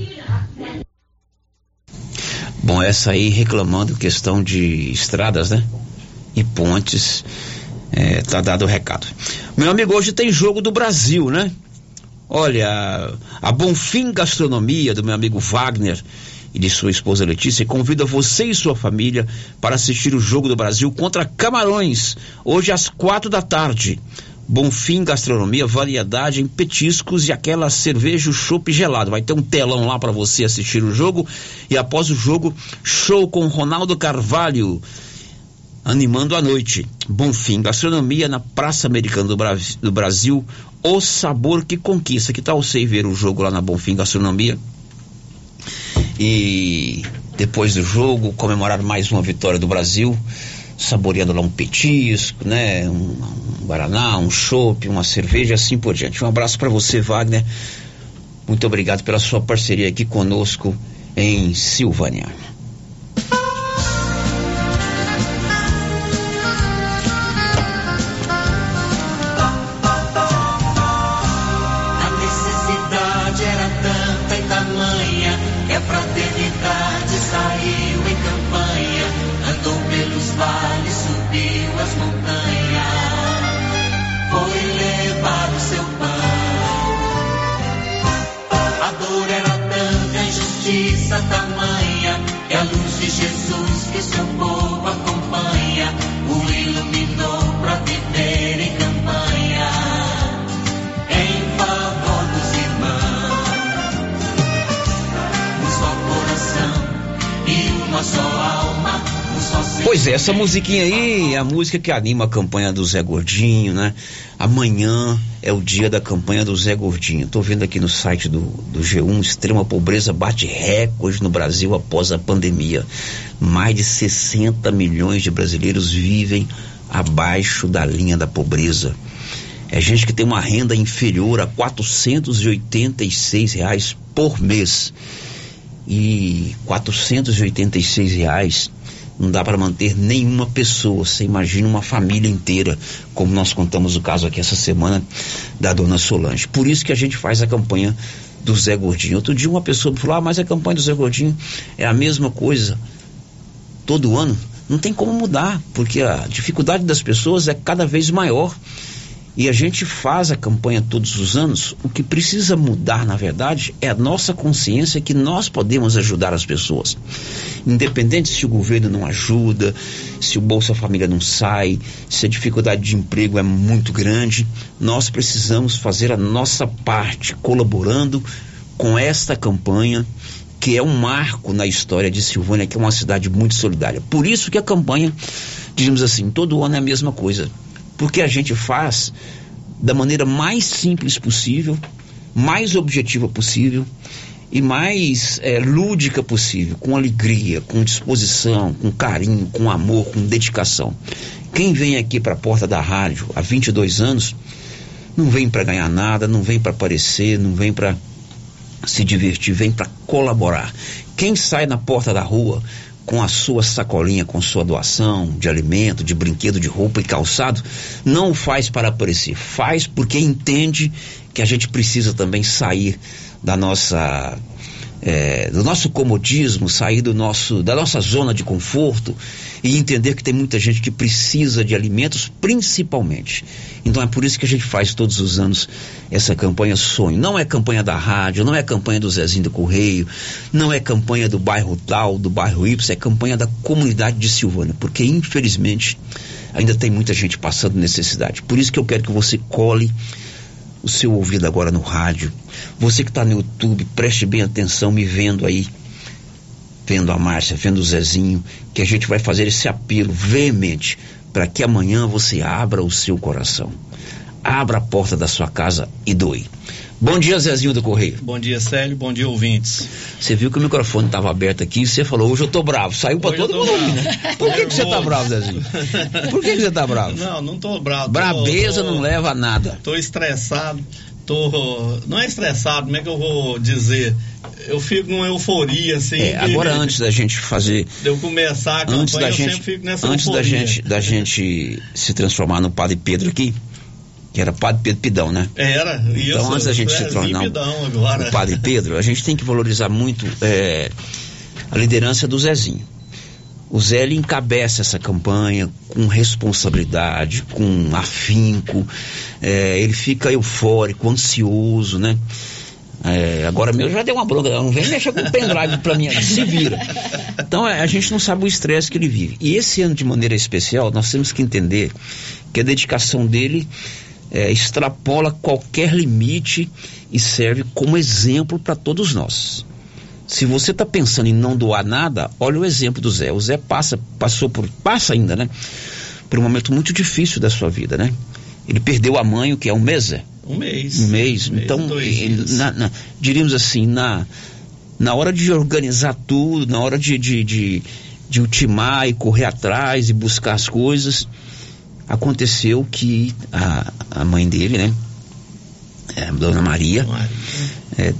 Bom, essa aí reclamando questão de estradas, né? E pontes. É, tá dado o recado. Meu amigo, hoje tem jogo do Brasil, né? Olha, a Bonfim Gastronomia do meu amigo Wagner e de sua esposa Letícia convida você e sua família para assistir o jogo do Brasil contra Camarões, hoje às quatro da tarde. Bonfim Gastronomia, variedade em petiscos e aquela cerveja, chopp gelado. Vai ter um telão lá para você assistir o jogo e após o jogo, show com Ronaldo Carvalho animando a noite. Bonfim Gastronomia na Praça Americana do, do Brasil, o sabor que conquista. Que tal você ver o jogo lá na Bonfim Gastronomia? E depois do jogo, comemorar mais uma vitória do Brasil, saboreando lá um petisco, né? Um, um guaraná, um chopp, uma cerveja, assim por diante. Um abraço para você, Wagner. Muito obrigado pela sua parceria aqui conosco em Silvânia. Essa musiquinha aí é a música que anima a campanha do Zé Gordinho, né? Amanhã é o dia da campanha do Zé Gordinho. Tô vendo aqui no site do, do G1, extrema pobreza bate recorde no Brasil após a pandemia. Mais de 60 milhões de brasileiros vivem abaixo da linha da pobreza. É gente que tem uma renda inferior a 486 reais por mês. E 486 reais não dá para manter nenhuma pessoa. Você imagina uma família inteira, como nós contamos o caso aqui essa semana da dona Solange. Por isso que a gente faz a campanha do Zé Gordinho. Outro dia uma pessoa falou: ah, mas a campanha do Zé Gordinho é a mesma coisa todo ano. Não tem como mudar, porque a dificuldade das pessoas é cada vez maior. E a gente faz a campanha todos os anos. O que precisa mudar, na verdade, é a nossa consciência que nós podemos ajudar as pessoas. Independente se o governo não ajuda, se o Bolsa Família não sai, se a dificuldade de emprego é muito grande, nós precisamos fazer a nossa parte colaborando com esta campanha que é um marco na história de Silvânia, que é uma cidade muito solidária. Por isso que a campanha, digamos assim, todo ano é a mesma coisa. Porque a gente faz da maneira mais simples possível, mais objetiva possível e mais é, lúdica possível, com alegria, com disposição, com carinho, com amor, com dedicação. Quem vem aqui para a porta da rádio há 22 anos não vem para ganhar nada, não vem para aparecer, não vem para se divertir, vem para colaborar. Quem sai na porta da rua com a sua sacolinha, com sua doação de alimento, de brinquedo, de roupa e calçado, não faz para aparecer, faz porque entende que a gente precisa também sair da nossa é, do nosso comodismo, sair do nosso, da nossa zona de conforto e entender que tem muita gente que precisa de alimentos, principalmente. Então é por isso que a gente faz todos os anos essa campanha Sonho. Não é campanha da rádio, não é campanha do Zezinho do Correio, não é campanha do bairro tal, do bairro Y, é campanha da comunidade de Silvânia, porque infelizmente ainda tem muita gente passando necessidade. Por isso que eu quero que você cole o seu ouvido agora no rádio. Você que está no YouTube, preste bem atenção, me vendo aí, vendo a Márcia, vendo o Zezinho, que a gente vai fazer esse apelo veemente para que amanhã você abra o seu coração. Abra a porta da sua casa e doe. Bom dia, Zezinho do Correio. Bom dia, Célio. Bom dia, ouvintes. Você viu que o microfone estava aberto aqui e você falou, hoje eu tô bravo. Saiu para todo mundo né? Por que, que você tá bravo, Zezinho? Por que, que você tá bravo? Não, não tô bravo. Brabeza tô, tô, não leva a nada. Tô estressado. Tô. Não é estressado, como é que eu vou dizer? Eu fico numa euforia, assim. É, agora, de, antes da gente fazer. De eu começar a campanha, antes da eu gente, sempre fico nessa Antes euforia. da gente, da gente se transformar no Padre Pedro aqui, que era Padre Pedro Pidão, né? Era, isso. Então, antes da gente se Zezinho tornar Pidão agora. o Padre Pedro, a gente tem que valorizar muito é, a liderança do Zezinho. O Zé ele encabeça essa campanha com responsabilidade, com afinco, é, ele fica eufórico, ansioso, né? É, agora mesmo já deu uma bronca, não vem mexer com o pendrive pra mim, se vira. Então é, a gente não sabe o estresse que ele vive. E esse ano, de maneira especial, nós temos que entender que a dedicação dele é, extrapola qualquer limite e serve como exemplo para todos nós. Se você está pensando em não doar nada, olha o exemplo do Zé. O Zé passa, passou por, passa ainda, né? Por um momento muito difícil da sua vida, né? Ele perdeu a mãe, o que é um mês, Zé? Um mês. Um mês. Um mês então, na- na- diríamos assim, na, na hora de organizar tudo, na hora de, de, de, de ultimar e correr atrás e buscar as coisas, aconteceu que a, a mãe dele, né? É, Dona Maria, é,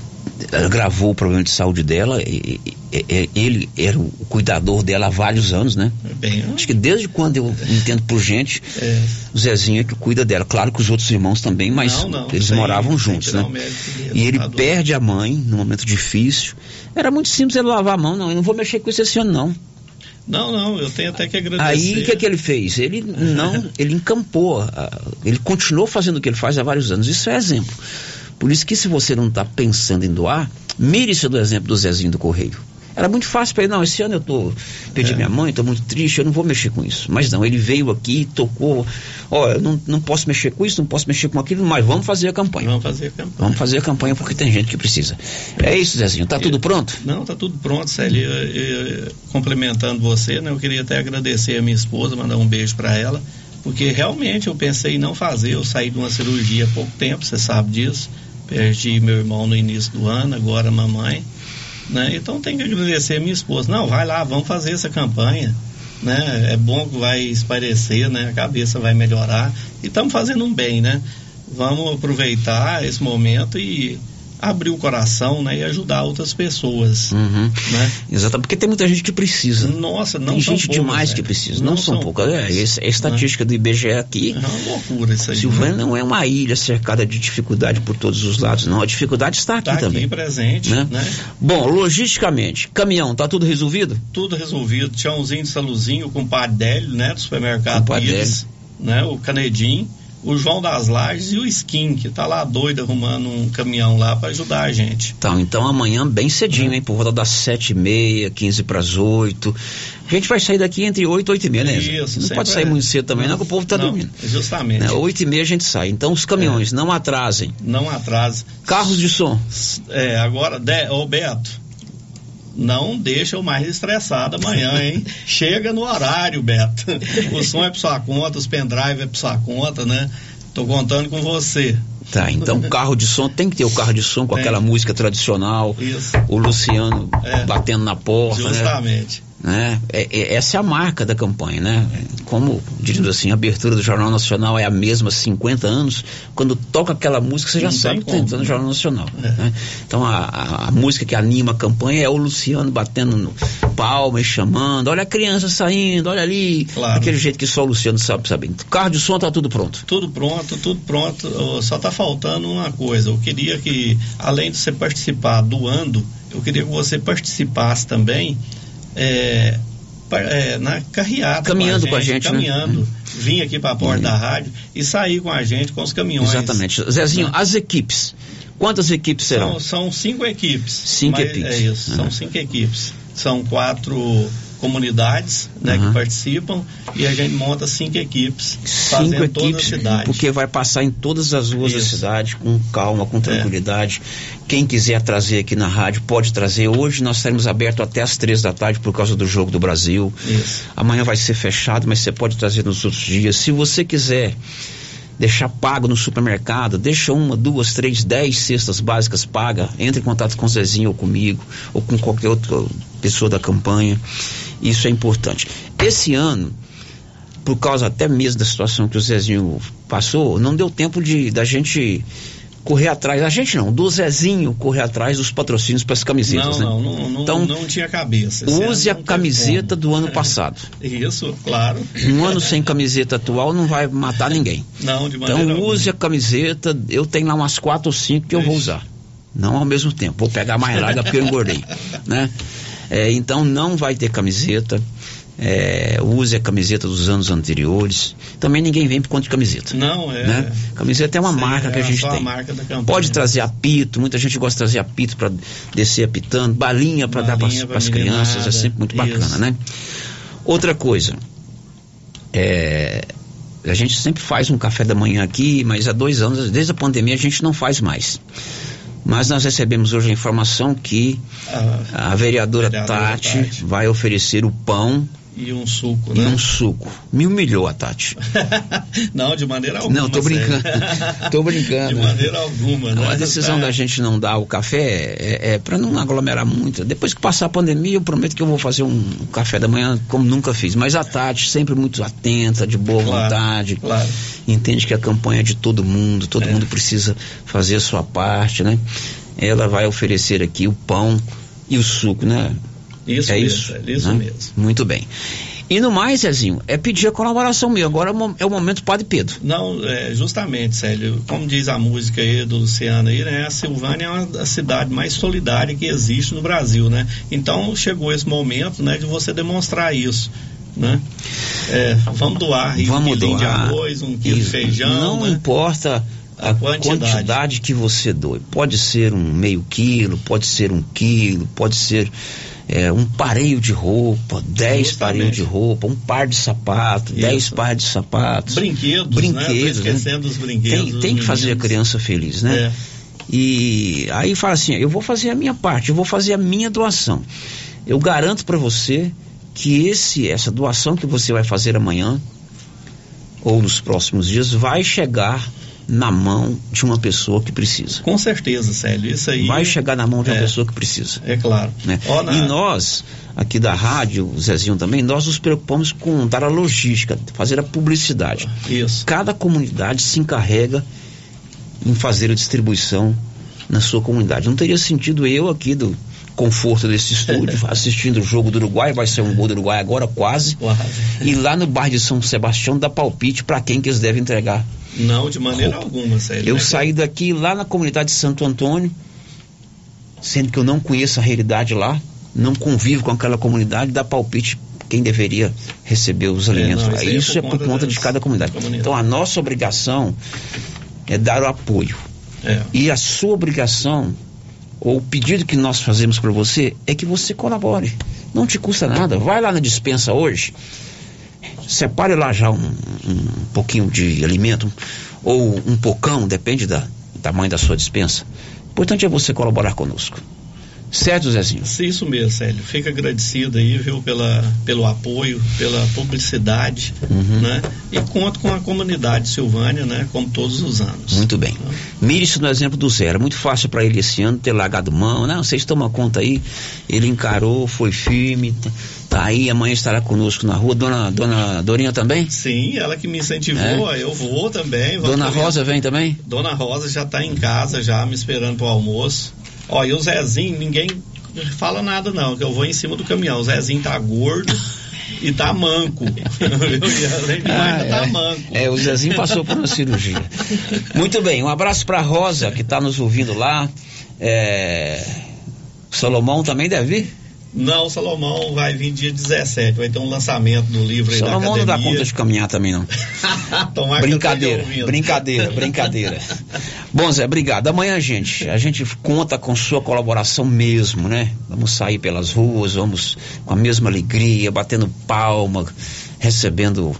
gravou o problema de saúde dela. e- e- e- ele era o cuidador dela há vários anos, né? Bem, Acho que desde quando eu entendo por gente, É. o Zezinho é que cuida dela. Claro que os outros irmãos também, mas Não, não, eles moravam juntos, né? E ele perde a mãe num momento difícil. Era muito simples ele lavar a mão, não. Eu não vou mexer com isso esse ano, não. Não, não, eu tenho até que agradecer. Aí o que, é que ele fez? Ele não, ele encampou, ele continuou fazendo o que ele faz há vários anos. Isso é exemplo. Por isso que se você não está pensando em doar, mire-se do exemplo do Zezinho do Correio. Era muito fácil para ele, não, esse ano eu tô, perdi minha mãe, estou muito triste, eu não vou mexer com isso. Mas não, ele veio aqui, tocou, ó, eu não, não posso mexer com isso, não posso mexer com aquilo, mas vamos fazer a campanha. Vamos fazer a campanha. Vamos fazer a campanha porque tem gente que precisa. É isso, Zezinho, tá tudo pronto? Não, tá tudo pronto, Célio. Eu- eu- complementando você, né, eu queria até agradecer a minha esposa, mandar um beijo para ela, porque realmente eu pensei em não fazer. Eu saí de uma cirurgia há pouco tempo, você sabe disso. Perdi meu irmão no início do ano, agora mamãe. Né? Então tem que agradecer a minha esposa. Não, vai lá, vamos fazer essa campanha. Né? É bom que vai esparecer, né? a cabeça vai melhorar. E estamos fazendo um bem, né? Vamos aproveitar esse momento e abrir o coração né? e ajudar outras pessoas. Uhum. Né? Exato, porque tem muita gente que precisa. Nossa, não tem gente poucas, demais né? que precisa, não, Não são são poucas. É, essa- a estatística do IBGE aqui. É uma loucura isso aí. Silvânia né? não é uma ilha cercada de dificuldade por todos os lados, não. A dificuldade está aqui Tá aqui também. presente, né? né? Bom, logisticamente, caminhão, tá tudo resolvido? Tudo resolvido. Tiãozinho de Saluzinho, com o Padélio, né? Do supermercado Com o Pires, né? O Canedim, o João das Lages e o Skin, que tá lá doido arrumando um caminhão lá para ajudar a gente. Então, então amanhã bem cedinho, hein? Por volta das sete e meia, quinze para as oito. A gente vai sair daqui entre oito e oito e meia, né? Isso, não pode sair é. muito cedo também, não, que o povo tá Não, dormindo. Justamente. Né? Oito e meia a gente sai. Então os caminhões não atrasem. Não atrasa. Carros de som. É, agora, de, ô Beto, não deixa eu mais estressado amanhã, hein? Chega no horário, Beto. O som é por sua conta, os pendrive é por sua conta, né? Tô contando com você. Tá, então carro de som tem que ter o carro de som com Tem. aquela música tradicional. Isso. O Luciano É. batendo na porta, né? Justamente. né? É- é- essa é a marca da campanha, né? Como, diríamos assim, a abertura do Jornal Nacional é a mesma há 50 anos, quando toca aquela música você já Não sabe tem que está no Jornal Nacional. É. né? Então a, a- a música que anima a campanha é o Luciano batendo no, palma e chamando, olha a criança saindo, olha ali. Claro. Aquele jeito que só o Luciano sabe saber. Carro de som tá tudo pronto. Tudo pronto, tudo pronto. Só tá faltando uma coisa. Eu queria que, além de você participar doando, eu queria que você participasse também é, é, na carreata. Caminhando com a gente, né? Caminhando. Vim aqui para a porta da rádio e sair com a gente com os caminhões. Exatamente. Zezinho, as equipes. Quantas equipes serão? São, são cinco equipes. Cinco Mas equipes. É isso, são Uhum. cinco equipes. São quatro comunidades né, Uhum. que participam e a gente monta cinco equipes Cinco fazendo toda a equipes, cidade. porque vai passar em todas as ruas da cidade com calma, com tranquilidade. Quem quiser trazer aqui na rádio pode trazer. Hoje nós estaremos abertos até às três da tarde por causa do jogo do Brasil. Isso. Amanhã vai ser fechado, mas você pode trazer nos outros dias. Se você quiser deixar pago no supermercado, deixa uma, duas, três, dez cestas básicas paga, entre em contato com o Zezinho ou comigo, ou com qualquer outra pessoa da campanha. Isso é importante. Esse ano, por causa até mesmo da situação que o Zezinho passou, não deu tempo de da gente correr atrás, a gente não, do Zezinho correr atrás dos patrocínios para as camisetas, não, né? não, não, Então, não tinha cabeça. Use a camiseta do ano passado. como. Isso, claro. Um ano sem camiseta atual não vai matar ninguém. Não, de maneira Então alguma. use a camiseta, eu tenho lá umas quatro ou cinco que eu vou usar. Não ao mesmo tempo, vou pegar mais larga porque eu engordei, né? É, então não vai ter camiseta, é, use a camiseta dos anos anteriores. Também ninguém vem por conta de camiseta. Não, é. Né? Camiseta é uma aí marca é que a gente só a tem. campanha. Pode trazer apito, muita gente gosta de trazer apito para descer apitando, balinha para dar para as crianças, é sempre muito bacana, isso. né? Outra coisa, é, a gente sempre faz um café da manhã aqui, mas há dois anos, desde a pandemia, a gente não faz mais. Mas nós recebemos hoje a informação que a vereadora, vereadora Tati, Tati. vai oferecer o pão E um suco, e né? um suco. Me humilhou a Tati. não, de maneira alguma. Não, tô brincando. Tô brincando. De maneira alguma, né? A decisão Tá. da gente não dar o café é, é para não aglomerar muito. Depois que passar a pandemia, eu prometo que eu vou fazer um café da manhã como nunca fiz. Mas a Tati, sempre muito atenta, de boa Claro, vontade, claro. entende que a campanha é de todo mundo, todo É. mundo precisa fazer a sua parte, né? Ela vai oferecer aqui o pão e o suco, né? Isso é mesmo, isso? Sérgio, isso né? mesmo. Muito bem. E no mais, Zezinho, é pedir a colaboração mesmo. Agora é o é o momento Padre Pedro. Não, é, justamente, Célio, como diz a música aí do Luciano aí, né? A Silvânia é uma das cidades mais solidárias que existe no Brasil, né? Então chegou esse momento, né, de você demonstrar isso, né? É, vamos doar aí um Vamos quilinho de doar. arroz, um quilo de feijão, Não né? importa a, quantidade. quantidade. que você doe. Pode ser um meio quilo, pode ser um quilo, pode ser é, um pareio de roupa, dez pareios de roupa, um par de sapato, Isso. dez pares de sapatos. Brinquedos, Brinquedos, né? Tô né? esquecendo dos brinquedos. Tem, tem que fazer a criança feliz, né? É. E aí fala assim, eu vou fazer a minha parte, eu vou fazer a minha doação. Eu garanto para você que esse essa doação que você vai fazer amanhã ou nos próximos dias vai chegar na mão de uma pessoa que precisa. Com certeza, Célio, isso aí. Vai chegar na mão de uma É. pessoa que precisa. É claro. né? Na- E nós, aqui da rádio, o Zezinho também, nós nos preocupamos com dar a logística, fazer a publicidade. Isso. Cada comunidade se encarrega em fazer a distribuição na sua comunidade. Não teria sentido eu aqui do conforto desse estúdio, assistindo o jogo do Uruguai, vai ser um gol do Uruguai agora quase, e lá no bairro de São Sebastião dar palpite para quem que eles devem entregar. Não, de maneira alguma, Célio. Eu né? saí daqui lá na comunidade de Santo Antônio, sendo que eu não conheço a realidade lá, não convivo com aquela comunidade, dar palpite quem deveria receber os alimentos não, lá. isso é Isso é por por conta conta das de cada comunidade. comunidades. Então a nossa obrigação é dar o apoio. É. E a sua obrigação, ou o pedido que nós fazemos para você, é que você colabore. Não te custa nada. Vai lá na dispensa hoje, separe lá já um, um pouquinho de alimento, ou um pocão, depende da tamanho da sua dispensa. O importante é você colaborar conosco. Certo, Zezinho? Isso mesmo, Célio. Fica agradecido aí, viu, pela, pelo apoio, pela publicidade, Uhum. né? E conto com a comunidade Silvânia, né? Como todos os anos. Muito bem. Mire isso no exemplo do Zé. Era muito fácil para ele esse ano ter largado mão. Não, vocês tomam conta aí. Ele encarou, foi firme. Tá aí, amanhã estará conosco na rua. Dona, dona Dorinha também? Sim, ela que me incentivou, eu vou também. vamos Dona correr. Rosa vem também? Dona Rosa já está em casa, já me esperando para o almoço. Ó, e o Zezinho, ninguém Fala nada não, que eu vou em cima do caminhão. O Zezinho tá gordo e tá manco. Além de mais, Ah, tá é. manco. É, o Zezinho passou por uma cirurgia. Muito bem, um abraço pra Rosa, que tá nos ouvindo lá. É, Salomão também deve vir? Não, Salomão vai vir dia 17, vai ter um lançamento do livro aí Salomão da não dá academia. conta de caminhar também, não. Brincadeira, brincadeira, brincadeira. Bom, Zé, obrigado. Amanhã, gente, a gente conta com sua colaboração mesmo, né? Vamos sair pelas ruas, vamos com a mesma alegria, batendo palma, recebendo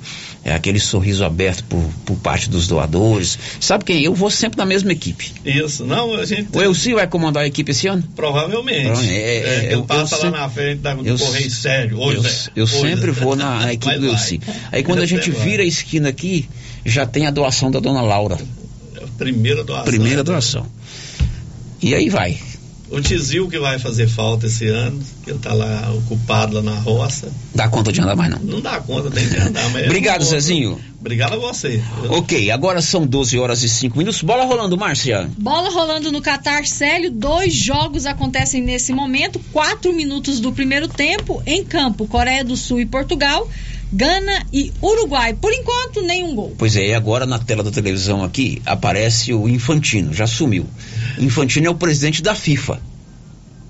é, aquele sorriso aberto por, por parte dos doadores. Sabe quem? Eu vou sempre na mesma equipe. Isso, não, a gente O Elci vai comandar a equipe esse ano? provavelmente. É, É, é, eu- eu lá sei- na frente da, do eu- Correio Sério. Hoje, eu, Zé. eu Hoje, sempre vou na, na equipe do. Elci. Aí quando a gente vira a esquina aqui, já tem a doação da dona Laura. Primeira doação. Primeira doação. E aí vai. O Tizil que vai fazer falta esse ano, que ele tá lá ocupado lá na roça. Dá conta de andar mais não. Não dá conta, tem que andar. Mas Obrigado. Zezinho. Obrigado a você. Ok, agora são 12 horas e 5 minutos. Bola rolando, Márcia. Bola rolando no Catar Célio, dois jogos acontecem nesse momento, quatro minutos do primeiro tempo, em campo, Coreia do Sul e Portugal, Gana e Uruguai. Por enquanto, nenhum gol. Pois é, e agora na tela da televisão aqui aparece o Infantino, já sumiu. Infantino é o presidente da FIFA.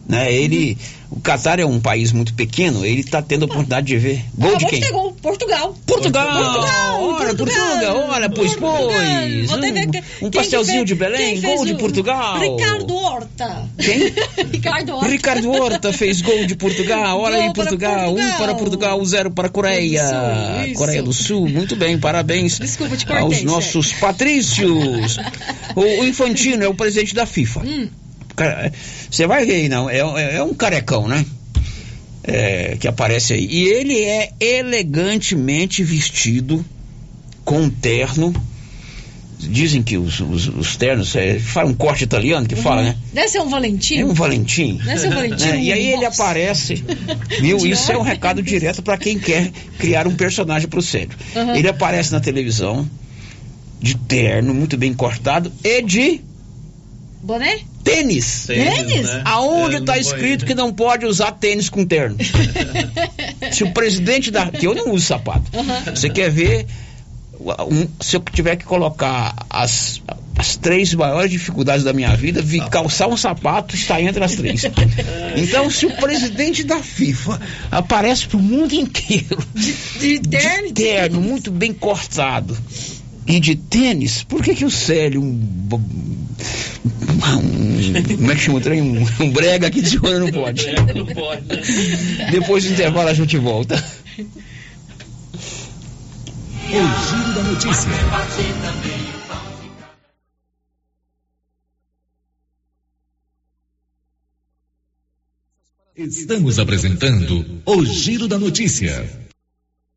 Né? Ele, o Catar é um país muito pequeno, ele está tendo a oportunidade de ver. Gol de quem? gol. Portugal. Portugal! Portugal! Olha, Portugal! Olha, pois, pois! Ver Um, um pastelzinho de Belém, gol de Portugal! Ricardo Horta. Quem? Ricardo Horta. Ricardo Horta fez gol de Portugal. Olha aí, para Portugal. Um Portugal. para Portugal, zero para Coreia. Isso. Coreia do Sul, muito bem, parabéns Desculpa, te cortei, aos nossos patrícios. o, o Infantino é o presidente da FIFA. Hum. Você vai ver aí, não? É, é- é um carecão, né? É, que aparece aí. E ele é elegantemente vestido com um terno. Dizem que os, os, os ternos, é, fala um corte italiano que fala, né? Deve ser um É Valentino. um Valentim. Deve ser um Valentino. Né? E aí ele aparece, viu? Isso é um recado direto para quem quer criar um personagem pro Célio. Uhum. Ele aparece na televisão, de terno, muito bem cortado, e de Boné? Tênis. Tênis? né? Aonde É, está não escrito pode- que não pode usar tênis com terno? Se o presidente da. que eu não uso sapato. Uhum. Você quer ver. um- se eu tiver que colocar as, as três maiores dificuldades da minha vida, vi, calçar um sapato está entre as três. Então, se o presidente da FIFA aparece para o mundo inteiro De terno? de terno, muito bem cortado e de tênis, por que que o Célio, um, um- como é que chama o trem? Um, um brega aqui de Tijuana não pode? Não pode. né? Depois do intervalo a gente volta. O Giro da Notícia. Estamos apresentando o Giro da Notícia.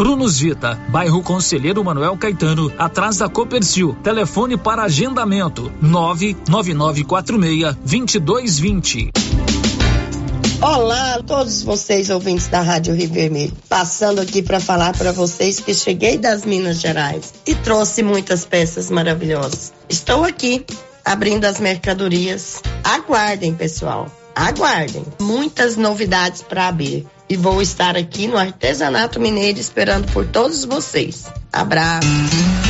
Prunus Vita, bairro Conselheiro Manuel Caetano, atrás da Copercil. Telefone para agendamento: 99946 2220. Olá a todos vocês ouvintes da Rádio Rio Vermelho. Passando aqui para falar para vocês que cheguei das Minas Gerais e trouxe muitas peças maravilhosas. Estou aqui abrindo as mercadorias. Aguardem, pessoal. Aguardem. Muitas novidades para abrir. E vou estar aqui no Artesanato Mineiro esperando por todos vocês. Abraço.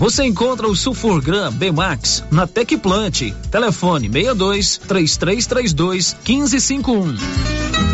Você encontra o Sulfurgram B-Max na Tecplant. Telefone 62 3332 1551.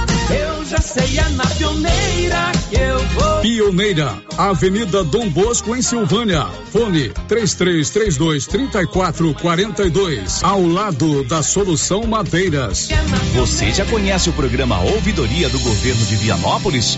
Eu já sei, é na pioneira que eu vou. Pioneira, Avenida Dom Bosco, em Silvânia. Fone 3332 3442. Ao lado da Solução Madeiras. Você já conhece o programa Ouvidoria do Governo de Vianópolis?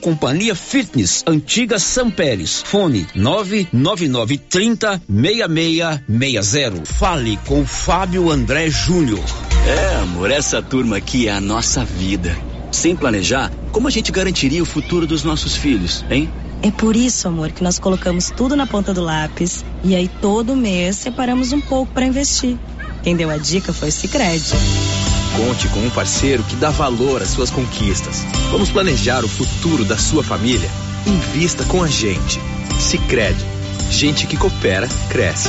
Companhia Fitness, antiga São Pérez. Fone 99930 6660. Fale com Fábio André Júnior. É, amor, essa turma aqui é a nossa vida. Sem planejar, como a gente garantiria o futuro dos nossos filhos, hein? É por isso, amor, que nós colocamos tudo na ponta do lápis e aí todo mês separamos um pouco para investir. Quem deu a dica foi o Sicredi. Conte com um parceiro que dá valor às suas conquistas. Vamos planejar o futuro da sua família? Invista com a gente. Sicredi. Gente que coopera cresce.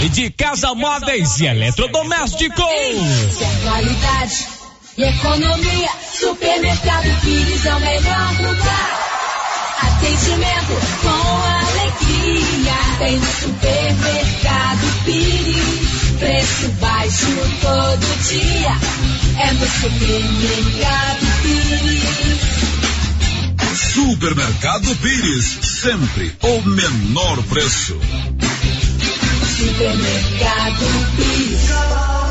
de casa móveis e eletrodomésticos. Qualidade e economia, supermercado Pires é o melhor lugar. Atendimento com alegria, tem no supermercado Pires. Preço baixo todo dia, é no supermercado Pires. Supermercado Pires, sempre o menor preço. Supermercado Pires.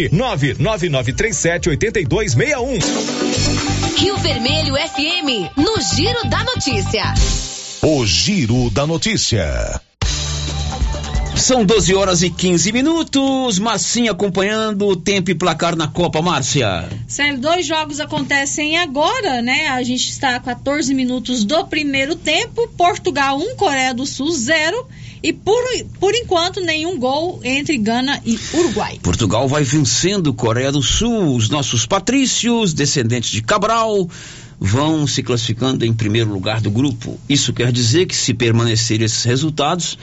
WhatsApp 999378261. Rio Vermelho FM, no Giro da Notícia. O Giro da Notícia. São 12 horas e 15 minutos. Marcinha acompanhando o tempo e placar na Copa, Márcia. Sério, dois jogos acontecem agora, né? A gente está a 14 minutos do primeiro tempo. Portugal 1, um, Coreia do Sul 0. E por, por enquanto, nenhum gol entre Gana e Uruguai. Portugal vai vencendo Coreia do Sul. Os nossos patrícios, descendentes de Cabral, vão se classificando em primeiro lugar do grupo. Isso quer dizer que, se permanecerem esses resultados,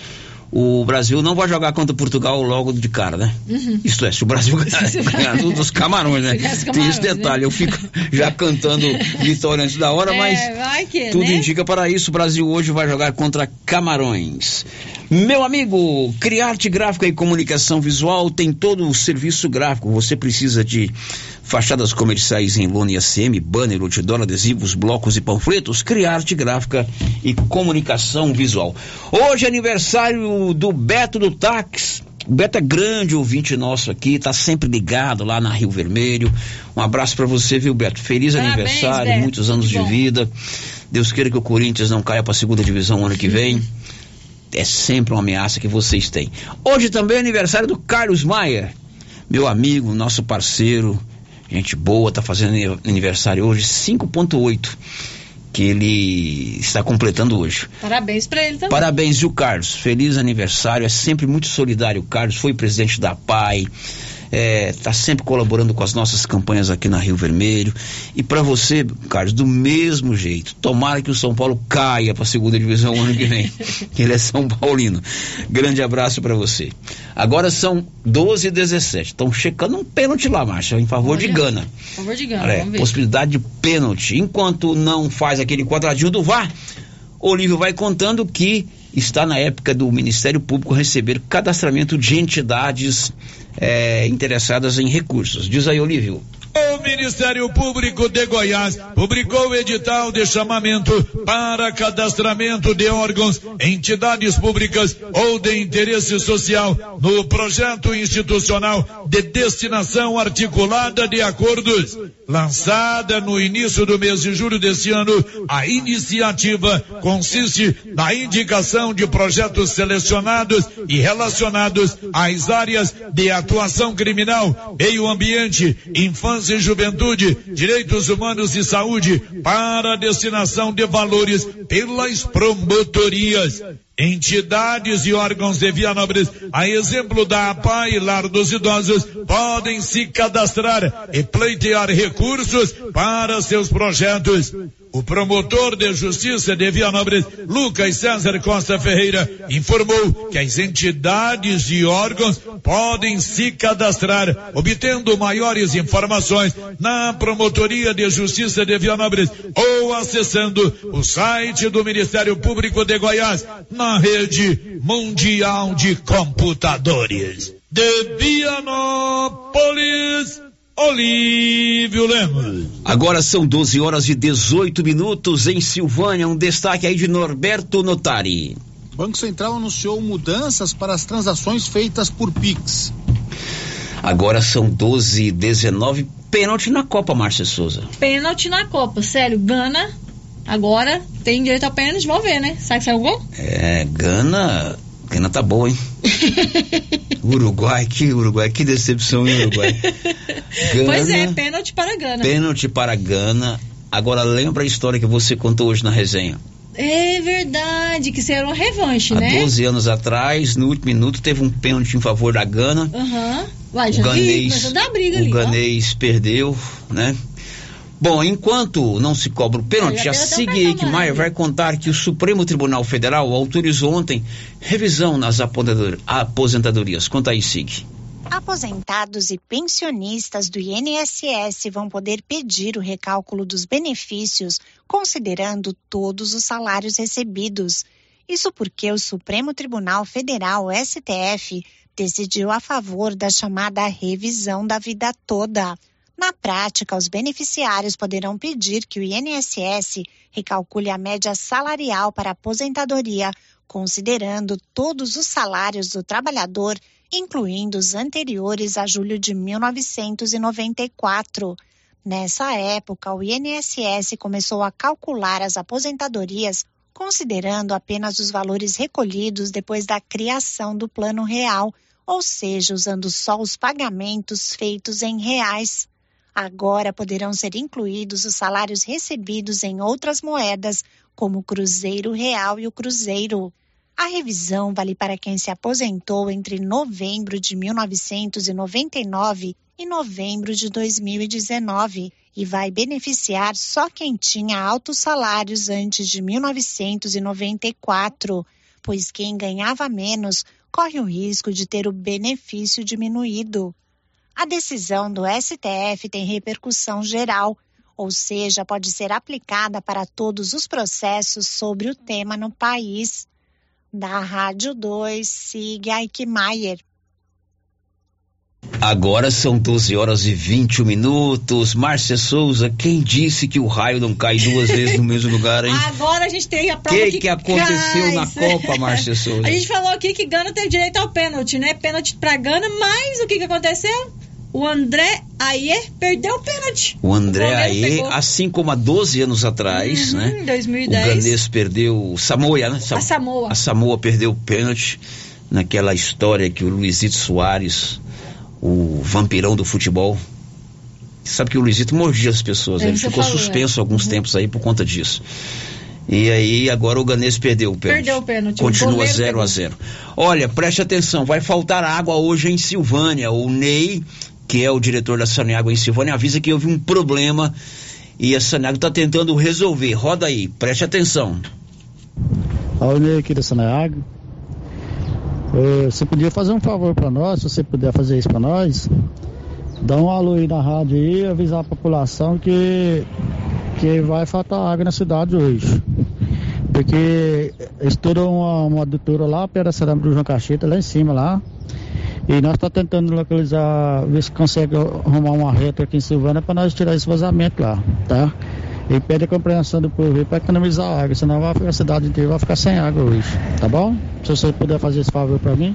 o Brasil não vai jogar contra Portugal logo de cara, né? Uhum. Isto é, se o Brasil ganhar, dos camarões, né? Camarões, Tem esse detalhe, né? eu fico já cantando vitória antes da hora, é, mas que, tudo né? indica para isso. O Brasil hoje vai jogar contra Camarões. Meu amigo, Criarte Gráfica e Comunicação Visual tem todo o serviço gráfico. Você precisa de fachadas comerciais em lona e ACM, banner, outdoor, adesivos, blocos e panfletos, Criarte Gráfica e Comunicação Visual. Hoje é aniversário do Beto do Táxi. O Beto é grande ouvinte nosso aqui, tá sempre ligado lá na Rio Vermelho. Um abraço para você, viu, Beto? Feliz Parabéns, aniversário, Beto. muitos anos de vida. Deus queira que o Corinthians não caia para a segunda divisão ano que vem é sempre uma ameaça que vocês têm. Hoje também é aniversário do Carlos Maia, meu amigo, nosso parceiro, gente boa, tá fazendo aniversário hoje, 5.8 que ele está completando hoje. Parabéns para ele também. Parabéns, Gil Carlos. Feliz aniversário. É sempre muito solidário. O Carlos foi presidente da PAI, está é, tá sempre colaborando com as nossas campanhas aqui na Rio Vermelho. E para você, Carlos, do mesmo jeito, tomara que o São Paulo caia para a segunda divisão ano que vem. Ele é São Paulino. Grande abraço para você. Agora são 12 e 17. Estão checando um pênalti lá, Marcha, em favor de Gana. Em favor de Gana. É, possibilidade de pênalti. Enquanto não faz aquele quadradinho do VAR, Olívio vai contando que está na época do Ministério Público receber cadastramento de entidades é, interessadas em recursos. Diz aí, Olívio. O Ministério Público de Goiás publicou o edital de chamamento para cadastramento de órgãos, entidades públicas ou de interesse social no projeto institucional de destinação articulada de acordos. Lançada no início do mês de julho deste ano, a iniciativa consiste na indicação de projetos selecionados e relacionados às áreas de atuação criminal, meio ambiente, infância e juventude, direitos humanos e saúde para destinação de valores pelas promotorias. Entidades e órgãos de Vianópolis, a exemplo da APA e Lar dos Idosos, podem se cadastrar e pleitear recursos para seus projetos. O promotor de justiça de Vianópolis, Lucas César Costa Ferreira, informou que as entidades e órgãos podem se cadastrar, obtendo maiores informações na Promotoria de Justiça de Vianópolis ou acessando o site do Ministério Público de Goiás na rede Mundial de Computadores. De Vianópolis, Olívio Lemos. Agora são 12 horas e 18 minutos em Silvânia. Um destaque aí de Norberto Notari. Banco Central anunciou mudanças para as transações feitas por Pix. Agora são 12 e 19. Pênalti na Copa, Márcia Souza. Pênalti na Copa, sério. Gana agora tem direito a pênalti, vamos ver, né? Sabe que saiu o gol? É, Gana. Gana tá boa, hein? Uruguai, que Uruguai, que decepção em Uruguai. Gana, pois é, pênalti para Gana. Pênalti para Gana. Agora lembra a história que você contou hoje na resenha. É verdade, que será uma revanche, Há né? 12 anos atrás, no último minuto, teve um pênalti em favor da Gana. Aham. Uai, já o vi, Ganês, dar briga o ali, ó. Ganês perdeu, né? Bom, enquanto não se cobra o pênalti, já a um Sig Eichmeier amarelo. vai contar que o Supremo Tribunal Federal autorizou ontem revisão nas aposentador- aposentadorias. Conta aí, Sig. Aposentados e pensionistas do INSS vão poder pedir o recálculo dos benefícios, considerando todos os salários recebidos. Isso porque o Supremo Tribunal Federal, STF, decidiu a favor da chamada revisão da vida toda. Na prática, os beneficiários poderão pedir que o INSS recalcule a média salarial para a aposentadoria, considerando todos os salários do trabalhador, incluindo os anteriores a julho de 1994. Nessa época, o INSS começou a calcular as aposentadorias considerando apenas os valores recolhidos depois da criação do Plano Real, ou seja, usando só os pagamentos feitos em reais. Agora poderão ser incluídos os salários recebidos em outras moedas, como o Cruzeiro Real e o Cruzeiro. A revisão vale para quem se aposentou entre novembro de 1999 e novembro de 2019 e vai beneficiar só quem tinha altos salários antes de 1994, pois quem ganhava menos corre o risco de ter o benefício diminuído. A decisão do STF tem repercussão geral, ou seja, pode ser aplicada para todos os processos sobre o tema no país. Da Rádio 2, siga Eichmeier. Agora são 12 horas e 21 minutos. Márcia Souza, quem disse que o raio não cai duas vezes no mesmo lugar, hein? Agora a gente tem a prova que, que, que aconteceu cai. na Copa, Márcia Souza? A gente falou aqui que Gana teve direito ao pênalti, né? Pênalti pra Gana, mas o que, que aconteceu? O André Ayer perdeu o pênalti. O André Aê, pegou. assim como há 12 anos atrás, Uhum, né? em 2010. O Ganês perdeu. Samoa, né? A Samoa. A Samoa perdeu o pênalti naquela história que o Luizito Soares, o vampirão do futebol. Sabe que o Luizito mordia as pessoas, É, ele ficou falou, suspenso é. alguns Uhum. tempos aí por conta disso. E aí agora o Ganês perdeu o pênalti. Perdeu o pênalti. O Continua goleiro 0 pegou. a 0 Olha, preste atenção, vai faltar água hoje em Silvânia. O Ney, que é o diretor da Saneágua em Silvânia, avisa que houve um problema e a Saneágua está tentando resolver. Roda aí, preste atenção. Olha aqui da Saneago. Você podia fazer um favor para nós, se você puder fazer isso para nós, dá um alô aí na rádio e avisar a população que, que vai faltar água na cidade hoje. Porque estourou uma, uma adutora lá perto da cerâmica do João Cacheta, lá em cima lá. E nós estamos tentando localizar, ver se consegue arrumar uma reta aqui em Silvânia para nós tirar esse vazamento lá, tá? E pede a compreensão do povo para economizar água, senão vai, a cidade inteira vai ficar sem água hoje, tá bom? Se você puder fazer esse favor para mim.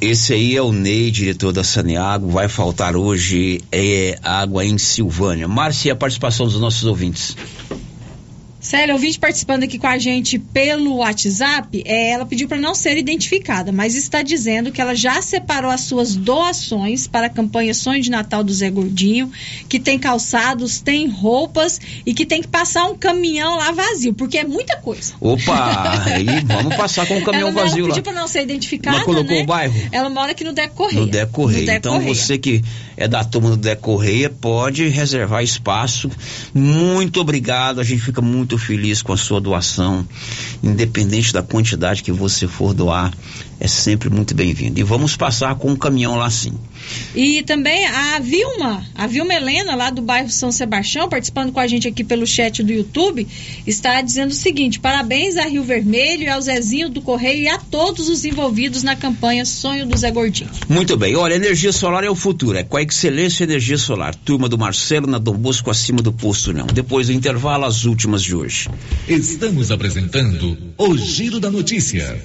Esse aí é o Ney, diretor da Saneago. Vai faltar hoje é, água em Silvânia. Márcia, a participação dos nossos ouvintes. Célia, ouvinte participando aqui com a gente pelo WhatsApp, é, ela pediu para não ser identificada, mas está dizendo que ela já separou as suas doações para a campanha Sonho de Natal do Zé Gordinho, que tem calçados, tem roupas e que tem que passar um caminhão lá vazio, porque é muita coisa. Opa, aí vamos passar com o caminhão ela, vazio ela lá. pediu para não ser identificada, Mas colocou né? o bairro? Ela mora aqui no Deco Correia. No Deco Correia. No Deco então Correia. você que é da turma do Deco Correia pode reservar espaço. Muito obrigado, a gente fica muito feliz com a sua doação, independente da quantidade que você for doar, é sempre muito bem-vindo. E vamos passar com um caminhão lá sim. E também a Vilma, a Vilma Helena, lá do bairro São Sebastião, participando com a gente aqui pelo chat do YouTube, está dizendo o seguinte: parabéns a Rio Vermelho, ao Zezinho do Correio e a todos os envolvidos na campanha Sonho do Zé Gordinho. Muito bem, olha, energia solar é o futuro, é com a Excelência Energia Solar. Turma do Marcelo na Dom Bosco acima do posto não. Depois do intervalo, as últimas de hoje. Estamos apresentando o Giro da Notícia.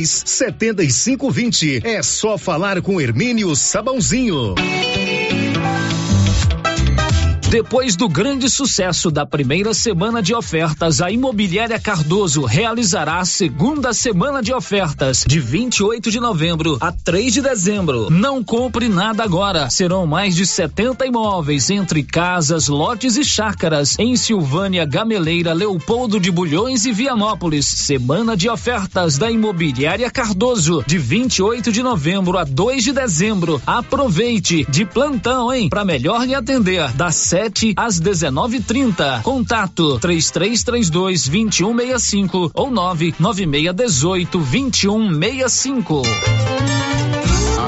32 7520. É só falar com Hermínio Sabãozinho. Depois do grande sucesso da primeira semana de ofertas, a Imobiliária Cardoso realizará a segunda semana de ofertas, de 28 de novembro a 3 de dezembro. Não compre nada agora. Serão mais de 70 imóveis, entre casas, lotes e chácaras, em Silvânia, Gameleira, Leopoldo de Bulhões e Vianópolis. Semana de ofertas da Imobiliária Cardoso, de 28 de novembro a 2 de dezembro. Aproveite de plantão, hein? Para melhor lhe atender, da 7 às 19:30. Contato 3332 2165 ou 99618 2165.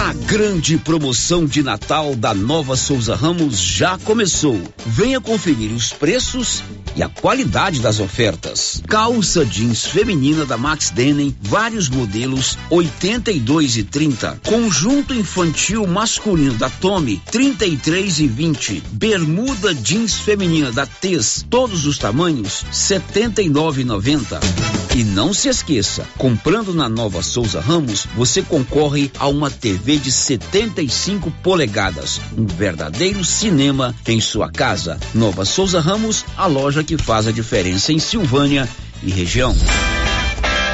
A grande promoção de Natal da Nova Souza Ramos já começou. Venha conferir os preços e a qualidade das ofertas. Calça jeans feminina da Max Denim, vários modelos 82 e 30. Conjunto infantil masculino da Tommy 33 e 20. Bermuda jeans feminina da Tez, todos os tamanhos 79,90. E não se esqueça, comprando na Nova Souza Ramos, você concorre a uma TV de 75 polegadas, um verdadeiro cinema em sua casa. Nova Souza Ramos, a loja que faz a diferença em Silvânia e região.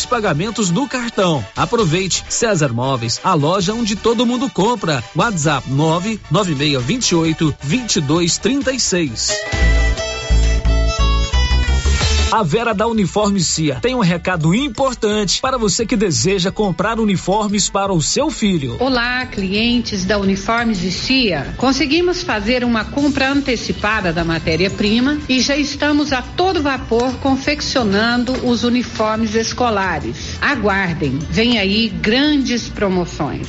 seis pagamentos no cartão. Aproveite César Móveis, a loja onde todo mundo compra. WhatsApp 99628 2236. A Vera da Uniforme Cia tem um recado importante para você que deseja comprar uniformes para o seu filho. Olá, clientes da Uniformes Cia. Conseguimos fazer uma compra antecipada da matéria-prima e já estamos a todo vapor confeccionando os uniformes escolares. Aguardem, vem aí grandes promoções.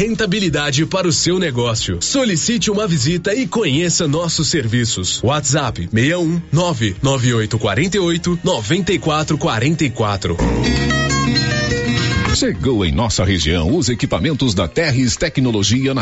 rentabilidade para o seu negócio. Solicite uma visita e conheça nossos serviços. WhatsApp 61 99848 9444. Chegou em nossa região os equipamentos da Terres Tecnologia na